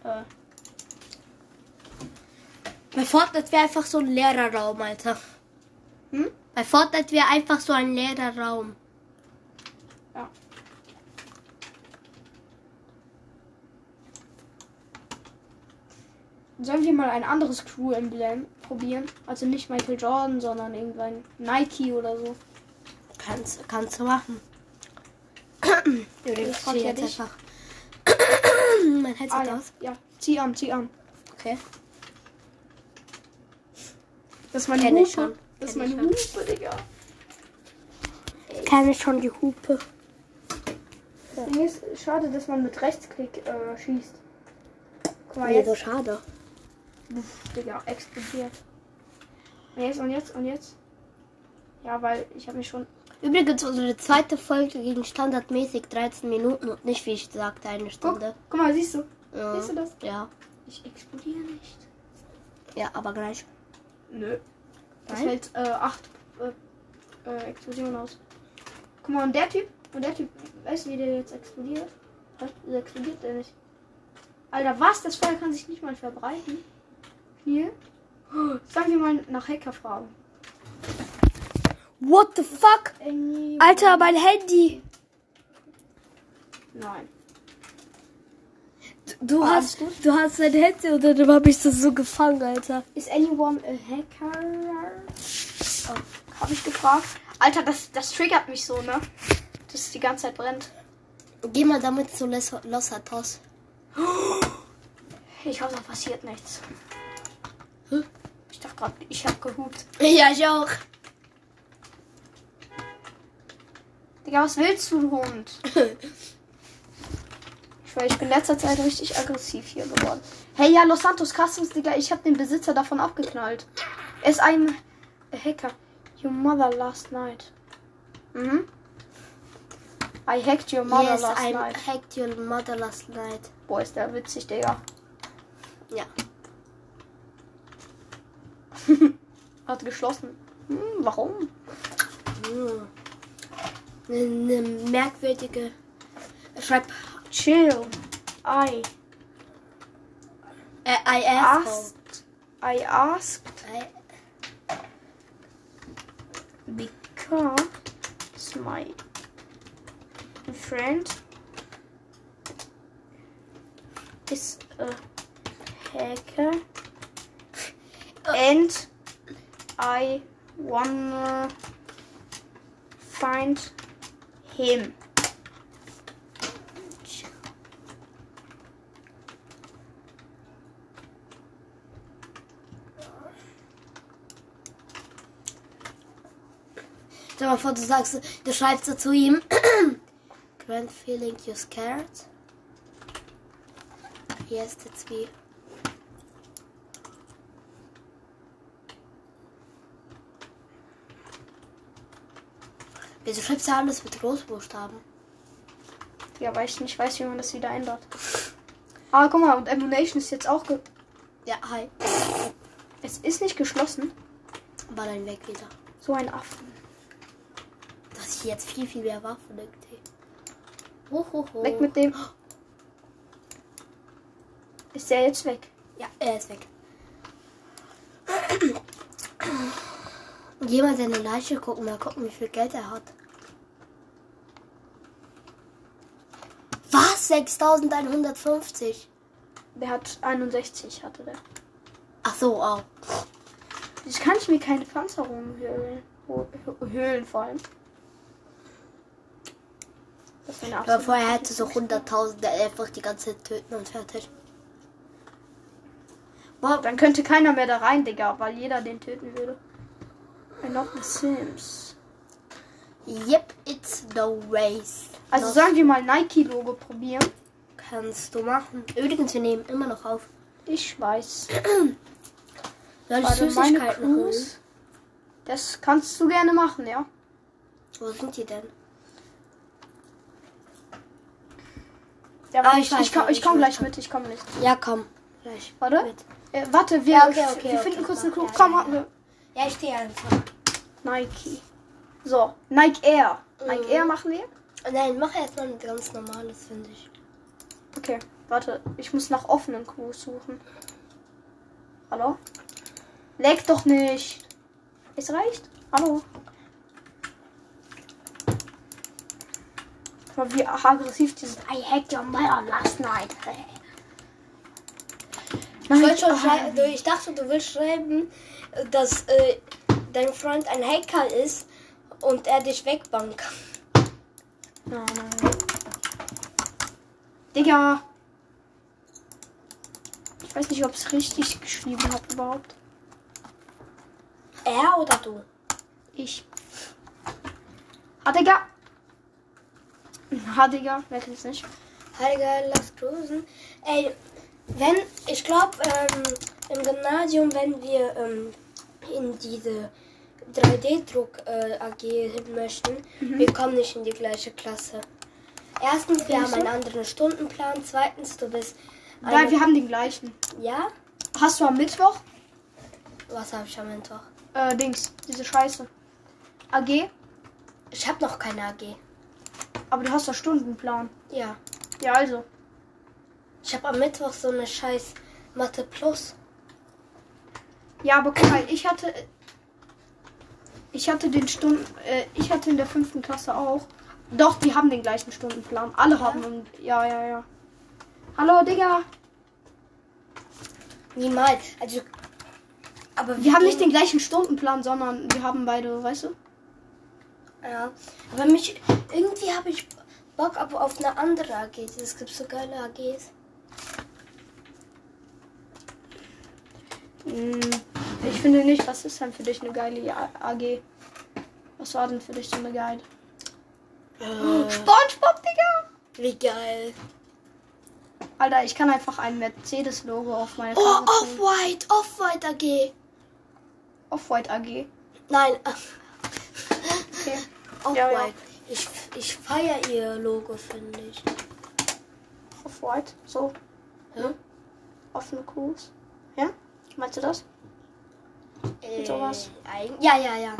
Äh, Bei Fortnite wäre einfach so ein leerer Raum, Alter. hm? Bei Fortnite wäre einfach so ein leerer Raum. Sollen wir mal ein anderes Crew-Emblem probieren? Also nicht Michael Jordan, sondern irgendein Nike oder so. Kannst, kannst du machen. Ich Ich frag zieh ja jetzt dich. einfach mein Headset Ah, ja. aus. ja, zieh an, zieh an. Okay. Das ist meine Kenn Hupe. ich schon. Das ist ich meine schon. Hupe, Digga. Kenne schon die Hupe. Ding ist, schade, dass man mit Rechtsklick äh, schießt. Guck mal, Nee, so jetzt, schade. Uff, Digga, explodiert. Und jetzt, und jetzt, und jetzt. Ja, weil ich habe mich schon. Übrigens, unsere zweite Folge ging standardmäßig 13 Minuten und nicht, wie ich sagte, eine Guck, Stunde. guck mal, siehst du? Ja. Siehst du das? Ja. Ich explodiere nicht. Ja, aber gleich. Nö. Das Nein? hält äh, acht äh, äh, Explosionen aus. Guck mal, und der Typ, und der Typ, weißt du, wie der jetzt explodiert? Was? Wieso explodiert der nicht? Alter, was? Das Feuer kann sich nicht mal verbreiten. Hier? Oh, Sagen wir mal nach Hacker fragen. What the fuck? Alter, mein Handy. Nein. Du Ah, hast, alles du hast dein Handy und dann habe ich das so gefangen, Alter. Is anyone a hacker? Oh, hab ich gefragt. Alter, das, das triggert mich so, ne? Dass es die ganze Zeit brennt. Geh mal damit zu Los Los. Ich hoffe, da passiert nichts. Hä? Ich dachte gerade, ich hab gehupt. Ja, ich auch. Digga, was willst du, Hund? Ich weiß, ich bin in letzter Zeit richtig aggressiv hier geworden. Hey, ja, Los Santos Customs, Digga, ich hab den Besitzer davon abgeknallt. Er ist ein Hacker. Your mother last night. Mhm. I hacked your mother yes, last I night. hacked your mother last night. Boah, ist der witzig, Digga. Ja. Hat geschlossen. Hm, warum? Hm. Eine merkwürdige. Schreib. Chill. I Äh, I asked. asked. I asked I, because my friend is a hacker and I wanna find him. Stell mal vor, du sagst, du schreibst zu ihm. Grand feeling you scared? Yes, that's wie. Wieso schreibst du alles mit Großbuchstaben? Ja, weil ich nicht weiß, wie man das wieder ändert. Ah, guck mal, und Emunation ist jetzt auch. Ge Ja, hi. es ist nicht geschlossen. Aber dann weg wieder. So ein Affen. Dass ich jetzt viel, viel mehr Waffen irgendwie. Ho, ho, ho. Weg mit dem. Ist der jetzt weg? Ja, er ist weg. Mal seine Leiche gucken, mal gucken, wie viel Geld er hat. Was? 6150? Der hat 61, hatte der. Ach so, oh. Jetzt kann ich mir keine Panzerung hören. Ho- Hö- Höhlen vor allem. Aber vorher hätte so hunderttausende einfach die ganze Zeit töten und fertig. Boah, Dann könnte keiner mehr da rein, Digga, weil jeder den töten würde. I love the Sims. yep, it's no race. Also sagen wir mal Nike-Logo probieren. kannst du machen. Übrigens, wir nehmen immer noch auf. Ich weiß. Soll ich Süßigkeiten holen? Das kannst du gerne machen, ja. Wo sind die denn? Ja, Ah, ich ich, ich, komm, ich komm ich gleich mit, ich komme nicht. Ja, komm. Gleich. Warte. Äh, warte, wir, Ja, okay, okay, wir okay, finden kurz eine mach. Crew. Ja, Komm, ja, wir. Ja, ich stehe einfach. Nike. So, Nike Air. Nike Mhm. Air machen wir? Nein, mach erstmal ein ganz normales, finde ich. Okay, warte. Ich muss nach offenen Crews suchen. Hallo? Leg doch nicht. Es reicht. Hallo. Guck mal, wie aggressiv dieses I hacked your mother last night. Ich, Nein, schon ah, schrei- du, ich dachte, du willst schreiben, dass äh, dein Freund ein Hacker ist und er dich wegbannen kann. Nein, nein. Digga. Ich weiß nicht, ob ich es richtig geschrieben habe überhaupt. Er oder du? Ich. Ha, Digga. Ha, Digga. Wer kennt's nicht? Heiliger, lass grüßen. Ey, wenn, ich glaube, ähm, im Gymnasium, wenn wir ähm, in diese 3D-Druck-AG hin möchten, wir kommen nicht in die gleiche Klasse. Erstens, wir haben einen anderen Stundenplan. Zweitens, du bist. Nein, wir haben den gleichen. Ja? Hast du am Mittwoch? Was habe ich am Mittwoch? Äh, Dings. Diese Scheiße. AG? Ich habe noch keine AG. Aber du hast doch Stundenplan. Ja. Ja, also. Ich habe am Mittwoch so eine scheiß Mathe Plus. Ja, aber guck mal, ich hatte. Ich hatte den Stunden. Äh, ich hatte in der fünften Klasse auch. Doch, die haben den gleichen Stundenplan. Alle haben. Und, ja, ja, ja. Hallo, Digga. Niemals. Also. Aber Wir haben nicht den gleichen Stundenplan, sondern wir haben beide, weißt du? Ja. Aber mich. Irgendwie habe ich Bock auf, auf eine andere AG. Es gibt so geile AGs. Hm, Ich finde nicht, was ist denn für dich eine geile AG? Was war denn für dich so eine geile? Äh, SpongeBob, Digga! wie geil. Alter, ich kann einfach ein Mercedes-Logo auf meine Oh, Karre tun. Off-White. Off-White AG. Off-White AG. Nein. Okay. Off-White. Ja, ja. Ich, ich feiere ihr Logo, finde ich. Off-White. So, Ja? offene Crews. Ja? Meinst du das? Äh, sowas? ein- Ja, ja, ja.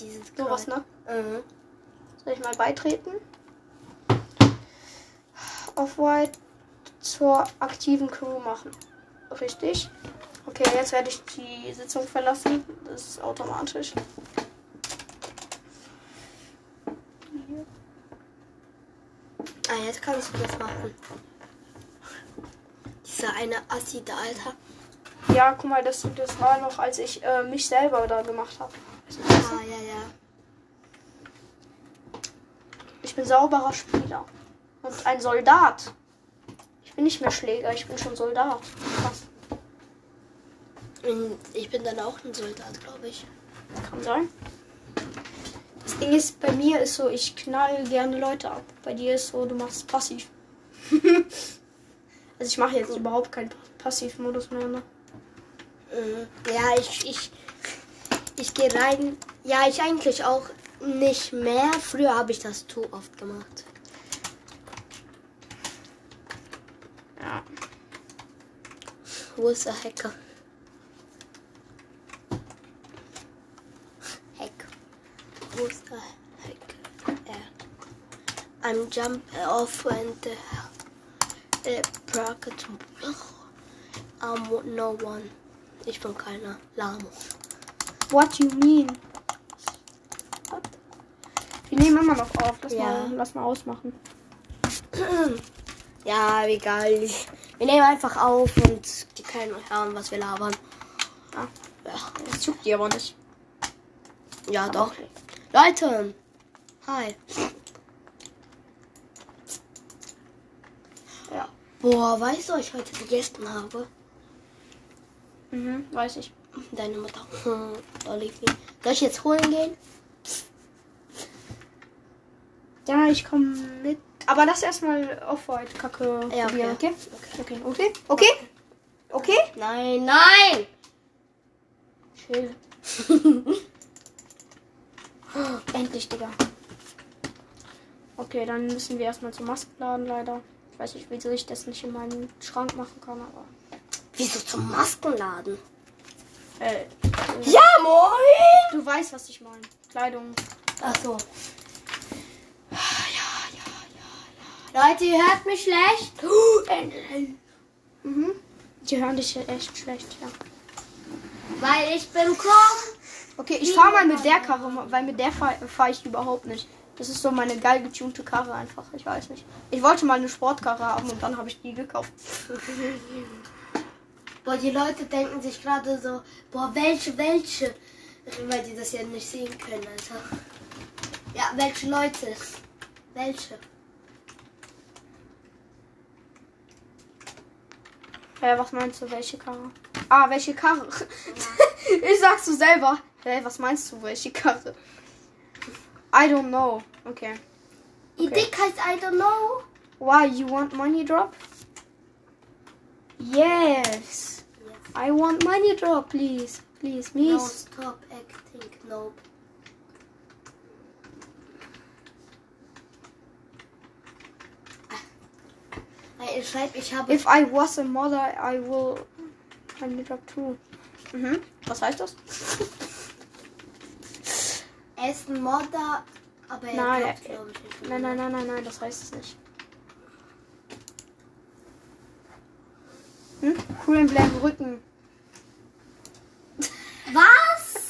Dieses Sowas, ne? Mhm. Soll ich mal beitreten? Off-White zur aktiven Crew machen. Richtig? Okay, jetzt werde ich die Sitzung verlassen. Das ist automatisch. Ah, jetzt kannst du das machen. Dieser eine Assi da, Alter. Ja, guck mal, das, das war noch, als ich äh, mich selber da gemacht habe. Ah, ja, ja. Ich bin sauberer Spieler. Und ein Soldat. Ich bin nicht mehr Schläger, ich bin schon Soldat. Krass. Und Ich bin dann auch ein Soldat, glaube ich. Kann sein. Das Ding ist, bei mir ist so, ich knall gerne Leute ab. Bei dir ist so, du machst passiv. also ich mache jetzt überhaupt keinen Passivmodus mehr. Ne? Mhm. Ja, ich, ich, ich gehe rein. Ja, ich eigentlich auch nicht mehr. Früher habe ich das zu oft gemacht. Ja. Wo ist der Hacker? Hack. Wo ist der Hacker? Er. I'm jump off and the uh, bracket. Um, no one. Ich bin keiner. Lamo. What you mean? What? Wir nehmen immer noch auf. Lass, Ja. mal, lass mal ausmachen. Ja, egal. Wir nehmen einfach auf und die können hören, was wir labern. Ja. Ja. Das juckt die aber nicht. Ja, Aber doch. okay. Leute. Hi. Ja. Boah, weißt du, was ich heute gegessen habe? Mhm, weiß ich. Deine Mutter. Hm, Olivi. Soll ich jetzt holen gehen? Ja, ich komme mit. Aber lass erstmal Off-White Kacke Ja, probieren, okay. okay? Okay, okay. Okay? Okay? Nein, nein! Chill. Endlich, Digga. Okay, dann müssen wir erstmal zum Maskenladen leider. Ich weiß nicht, wieso ich das nicht in meinen Schrank machen kann, aber. Wieso zum Maskenladen? Äh, Ja, moin! du weißt, was ich meine. Kleidung. Ach so. Leute, ihr hört mich schlecht. Mhm. Die hören dich echt schlecht, ja. Weil ich bin krumm. Okay, ich fahre mal mit der Karre, weil mit der fahre fahr ich überhaupt nicht. Das ist so meine geil getunte Karre einfach. Ich weiß nicht. Ich wollte mal eine Sportkarre haben und dann habe ich die gekauft. Boah, die Leute denken sich gerade so, boah, welche, welche? Weil die das ja nicht sehen können, Alter. Ja, welche Leute? Welche? Hä, was meinst du, welche Karre? Ah, welche Karre? ich sag's du selber. Hä, was meinst du, welche Karre? I don't know. Okay. Ihr Okay. Dick heißt I don't know. Why, you want money drop? Yes. I want money drop, please. Please, No, miss. stop acting, nope. Ah, Ich schreibe, ich habe. If I was a mother, I will money drop too. Mhm. Was heißt das? Er ist ein Modder, aber er Nein, glaubt, ich. Nein, nein, nein, nein, nein, das heißt es nicht. Hm? Cool im bleiben Rücken. Was?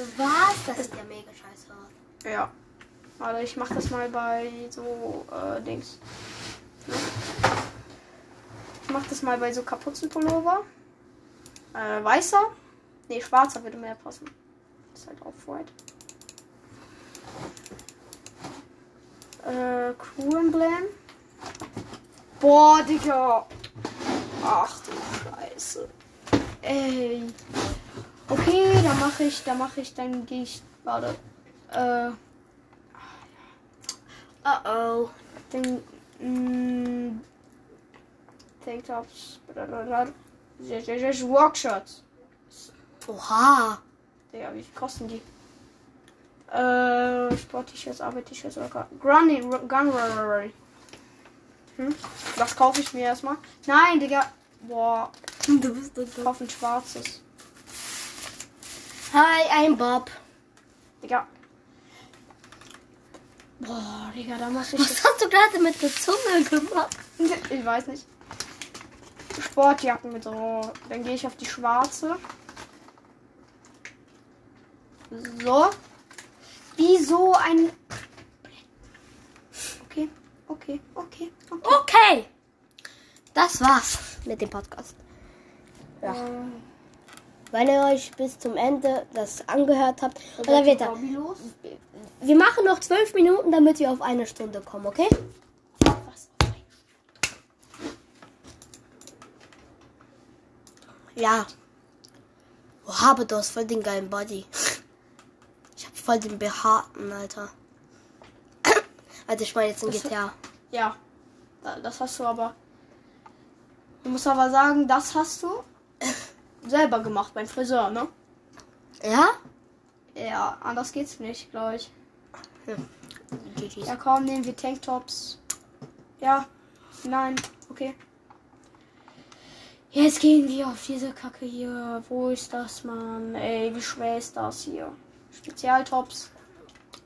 Was? Das ist ja mega scheiße. Ja. Warte, ich mach das mal bei so äh, Dings. Ich mach das mal bei so Kapuzenpullover. Äh, weißer. Nee, schwarzer würde mehr passen. Ist halt auch white. Äh, Crew Emblem. Boah, Digga. Ach du Scheiße. Ey. Okay, dann mache ich, dann mache ich, dann gehe ich. Warte. Äh. Oh oh. Den mm, Tanktops. Workshots. Oha. Digga, wie kosten die? Äh, Sport-T-Shirts, Arbeit-T-Shirts oder Gunrary. Hm? Das kaufe ich mir erstmal. Nein, Digga. Boah, Du bist so ich dumm. kaufe ein schwarzes. Hi, ein Bob. Digga. Boah, Digga, da muss ich. Was hast du gerade mit der Zunge gemacht? Ich weiß nicht. Sportjacken mit so. Dann gehe ich auf die schwarze. So. Wieso ein. Okay, okay, okay, okay. Das war's mit dem Podcast. Ja. Ähm, Wenn ihr euch bis zum Ende das angehört habt, oder wird los? Wir machen noch zwölf Minuten, damit wir auf eine Stunde kommen, okay? Was? Ja. Oh, habe du hast voll den geilen Body. Ich hab voll den behaarten, Alter. Also ich meine jetzt in Das- GTA. Ja, da- das hast du aber. Du musst aber sagen, das hast du selber gemacht beim Friseur, ne? Ja? Ja, anders geht's nicht, glaube ich. GG's. Ja, komm, nehmen wir Tanktops. Ja, nein, okay. Jetzt gehen wir auf diese Kacke hier. Wo ist das, Mann? Ey, wie schwer ist das hier? Spezialtops.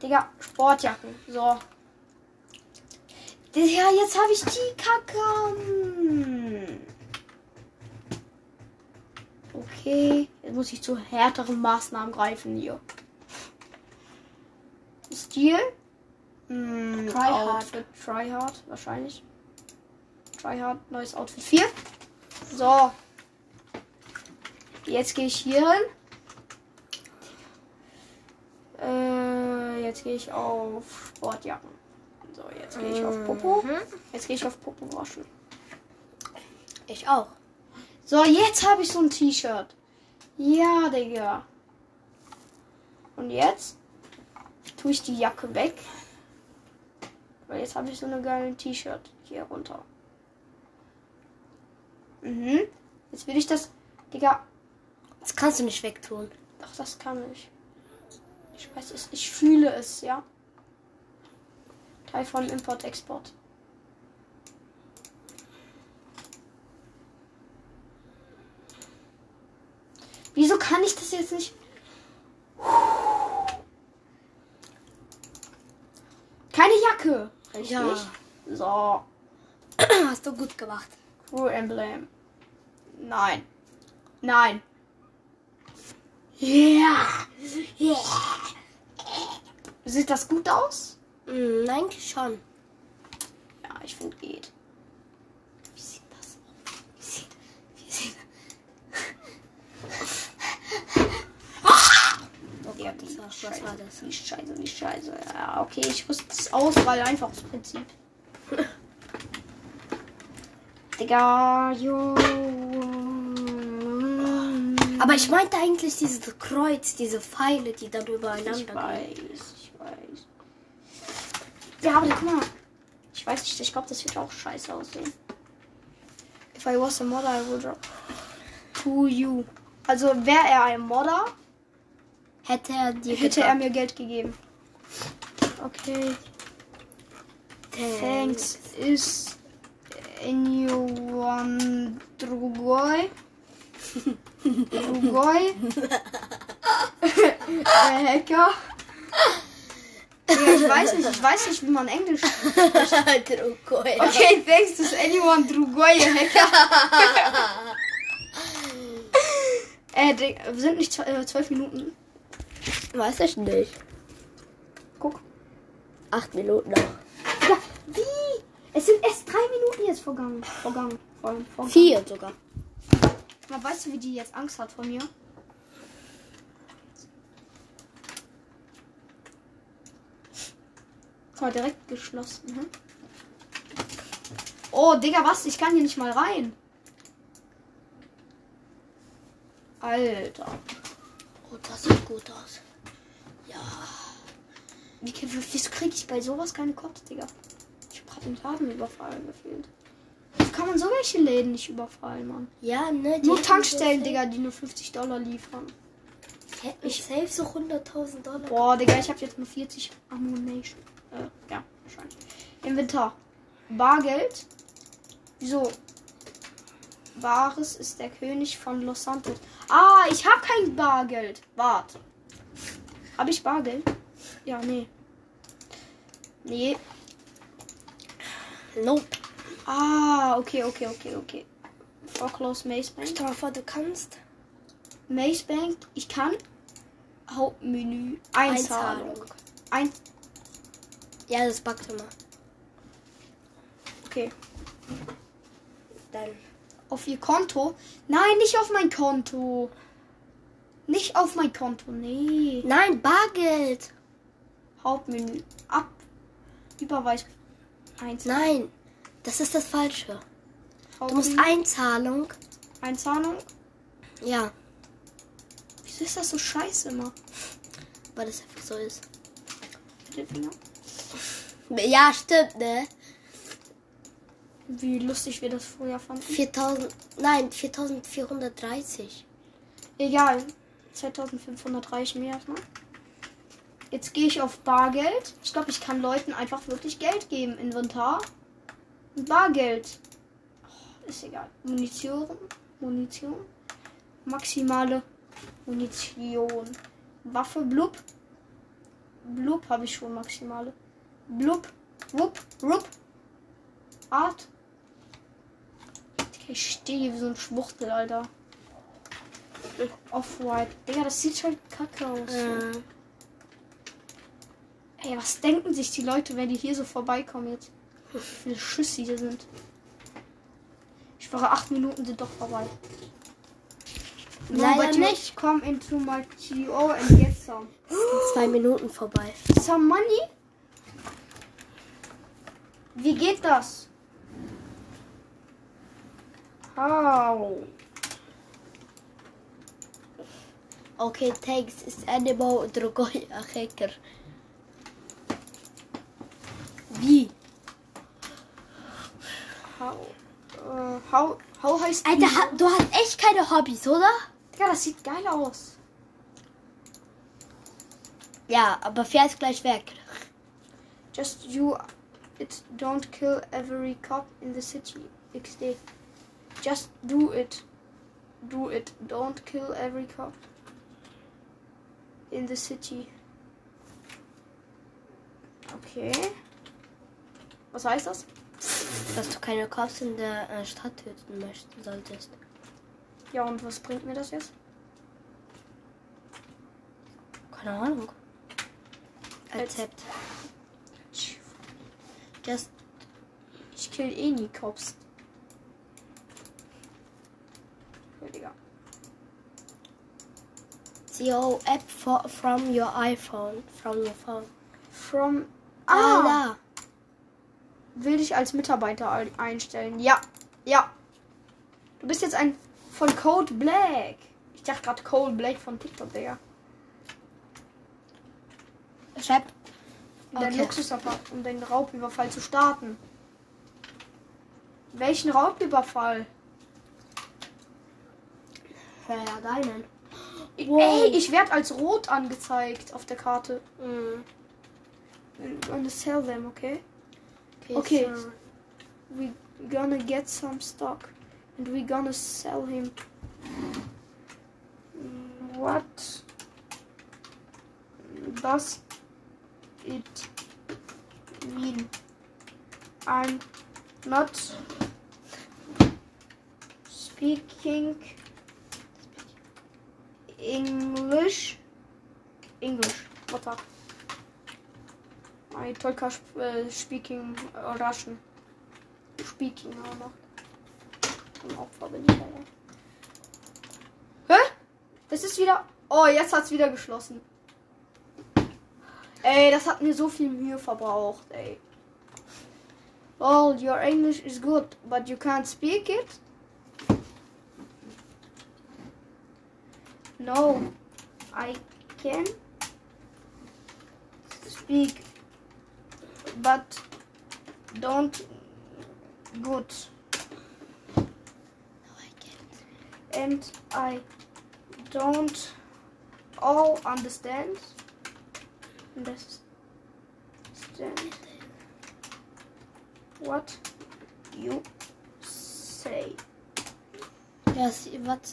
Digga, Sportjacken. So. Ja, jetzt habe ich die Kacke. Hm. Okay, jetzt muss ich zu härteren Maßnahmen greifen hier. Stil. Hm, Try hard. Outfit. Try hard, wahrscheinlich. Try hard, neues Outfit 4. So. Jetzt gehe ich hier hin. Äh, jetzt gehe ich auf Sportjacken. So, jetzt gehe ich auf Popo. Mhm. Jetzt gehe ich auf Popo waschen. Ich auch. So, jetzt habe ich so ein T-Shirt. Ja, Digga. Und jetzt tue ich die Jacke weg. Weil jetzt habe ich so eine geile T-Shirt hier runter. Mhm. Jetzt will ich das. Digga, Das kannst du nicht wegtun. Ach, das kann ich. Ich weiß es, ich fühle es, ja. Teil von Import-Export. Wieso kann ich das jetzt nicht? Keine Jacke. Richtig? Ja. So. Hast du gut gemacht. Crew Emblem. Nein. Nein. Ja. Yeah. Sieht das gut aus? Mhm, eigentlich schon. Ja, ich finde geht. Wie sieht das aus? Wie sieht, wie sieht Okay, Ja, das war, was scheiße, war das? Wie scheiße, wie scheiße. Ja, okay, ich rüste es aus, weil einfach das Prinzip. Digga, jo. Aber ich meinte eigentlich dieses Kreuz, diese Pfeile, die dann übereinander Ich gehen. weiß. Ja, aber guck mal. Ich weiß nicht, ich glaube, das wird auch scheiße aussehen. If I was a modder, I would drop to you. Also wäre er ein Modder, Hätte er dir hätte er mir Geld gegeben. Okay. Thanks. Is anyone? Drugoi? Der Hacker? Ja, ich weiß nicht, ich weiß nicht, wie man Englisch spricht. Druckoi. Okay, thanks, is anyone Drugoi Hacker? äh, wir sind nicht äh, zwölf Minuten. Weiß ich nicht. Guck. Acht Minuten noch. Ja, wie? Es sind erst drei Minuten jetzt vergangen. Vergangen. Vergangen. Vier sogar. Man weißt du, wie die jetzt Angst hat vor mir? War direkt geschlossen. Hm? Oh, Digga, was? Ich kann hier nicht mal rein. Alter. Oh, das sieht gut aus. Ja. Wie, wieso kriege ich bei sowas keine Kotze, Digga? Ich hab gerade den Laden überfallen gefühlt. Wie kann man so welche Läden nicht überfallen, Mann? Ja, ne? die Nur Tankstellen, so Digga, die nur 50 Dollar liefern. Hätten ich safe so 100.000 Dollar. Boah, Digga, ich habe jetzt nur 40 Ammunition. Wahrscheinlich. Inventar. Bargeld. Wieso? Bares ist der König von Los Santos. Ah, ich habe kein Bargeld. Warte. Habe ich Bargeld? Ja, nee. Nee. Nope. Ah, okay, okay, okay, okay. Foreclose Maze Bank. Vor, du kannst. Maze Bank. Ich kann. Hauptmenü. Einzahlung. Einzahlung. Ein. Ja, das backt immer. Okay. Dann. Auf ihr Konto? Nein, nicht auf mein Konto. Nicht auf mein Konto, nee. Nein, Bargeld. Hauptmenü. Ab. Überweis. Eins. Nein, das ist das Falsche. Du musst Hauptmenü. Einzahlung. Einzahlung. Ja, Wieso ist das so scheiße immer? weil das einfach so ist. Mittelfinger. Ja, stimmt, ne? Wie lustig wir das früher fanden. 4000. Nein, 4430. Egal. 2500 reichen mir erstmal. Jetzt gehe ich auf Bargeld. Ich glaube, ich kann Leuten einfach wirklich Geld geben. Inventar. Bargeld. Oh, ist egal. Munition. Munition. Maximale Munition. Waffe. Blub. Blub habe ich schon maximale. Blub. Wupp. Rupp. Art. Ich stehe hier wie so ein Schwuchtel, Alter. Off-White. Digga, das sieht schon kacke aus. Äh, Ey, was denken sich die Leute, wenn die hier so vorbeikommen jetzt? Wie viele Schüsse hier sind. Ich schwöre, acht Minuten sind doch vorbei. Leider Nobody nicht. Come into my TO and get Some. Zwei Minuten vorbei. Some money? Wie geht das? How? Okay, thanks. Ist animal a hacker. Wie? How? Äh, how? How heißt Alter, die? du hast echt keine Hobbys, oder? Ja, das sieht geil aus. Ja, aber fährst gleich weg. Just you it don't kill every cop in the city. XD. Just do it. Do it. Don't kill every cop in the city. Okay. Was heißt das? Dass du keine Cops in der äh, Stadt töten möchten solltest. Ja, und was bringt mir das jetzt? Keine Ahnung. Rezept. Just Ich kill eh nie Cops. Digga. CO app for, from your iPhone. From your phone. From. Ah, da. Will dich als Mitarbeiter ein- einstellen. Ja. Ja. Du bist jetzt ein von Code Black. Ich dachte gerade Code Black von TikTok, Digga. Schreib. Um deinen Okay. Luxusabfall, um den Raubüberfall zu starten. Welchen Raubüberfall? Ja, ja, deinen. Wow. Ey, ich werde als rot angezeigt auf der Karte. Mhm. Gonna sell them, okay? Okay. Okay. So. We gonna get some stock and we gonna sell him. What does it mean? I'm not speaking English. English. What up? I talk uh, speaking uh, Russian. Speaking auch noch. Ja. Hä? Das ist wieder. Oh, jetzt hat's wieder geschlossen. Ey, das hat mir so viel Mühe verbraucht, ey. Oh, your English is good, but you can't speak it? No, I can speak, but don't good. No, I can't. and I don't all understand. Understand what you say. Yes, what?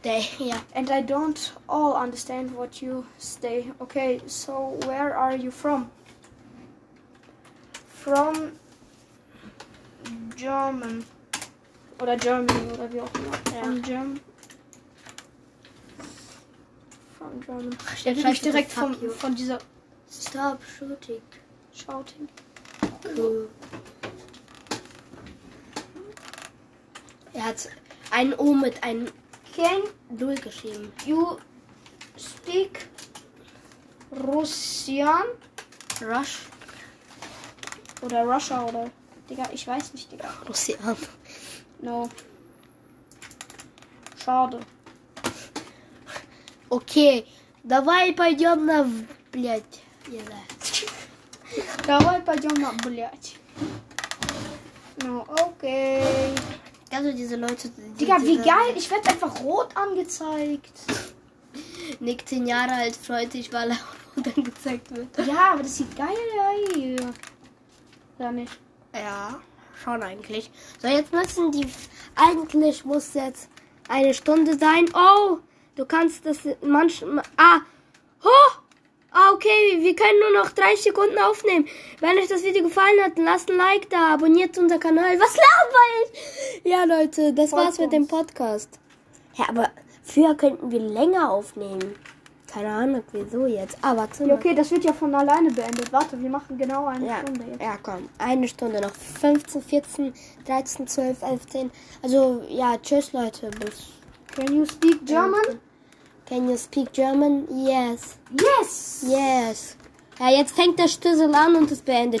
Stay, ja. And I don't all understand what you say. Okay, so where are you from? From German. Oder Germany oder wie auch immer. Ja. From German. From German. Der du direkt vom, von dieser Stop shooting. Shouting. Cool. Er hat ein O mit einem Can Null geschrieben. you speak Russian? Rush. Oder Russia oder. Digga, ich weiß nicht, Digga. Russian. No. Schade. Окей, давай пойдем на... в- Блядь, не знаю. Давай пойдем на, блядь. No, okay. Also diese Leute... Die, Digga, wie diese- geil. Ich werde einfach rot angezeigt. Nick, 10 Jahre alt, freut sich, weil er rot angezeigt wird. Ja, aber das sieht geil aus. Oder nicht? Ja, schon eigentlich. So, jetzt müssen die... Eigentlich muss jetzt eine Stunde sein. Oh, Du kannst das manchmal... Ah, oh! Ah, okay, wir können nur noch 30 Sekunden aufnehmen. Wenn euch das Video gefallen hat, lasst ein Like da, abonniert unseren Kanal. Was laber ich? Ja, Leute, das Folgt war's mit dem. Podcast. Ja, aber früher könnten wir länger aufnehmen. Keine Ahnung, wieso jetzt. Ah, warte Ja, okay, das wird ja von alleine beendet. Warte, wir machen genau eine Ja, Stunde jetzt. ja, komm. Eine Stunde noch. 15, 14, 13, 12, 11, 10. Also, ja, tschüss, Leute. Bis. Can you speak German? Can you speak German? Yes. Yes! Yes. Ja, jetzt fängt der Stüssel an und es beendet. Ciao.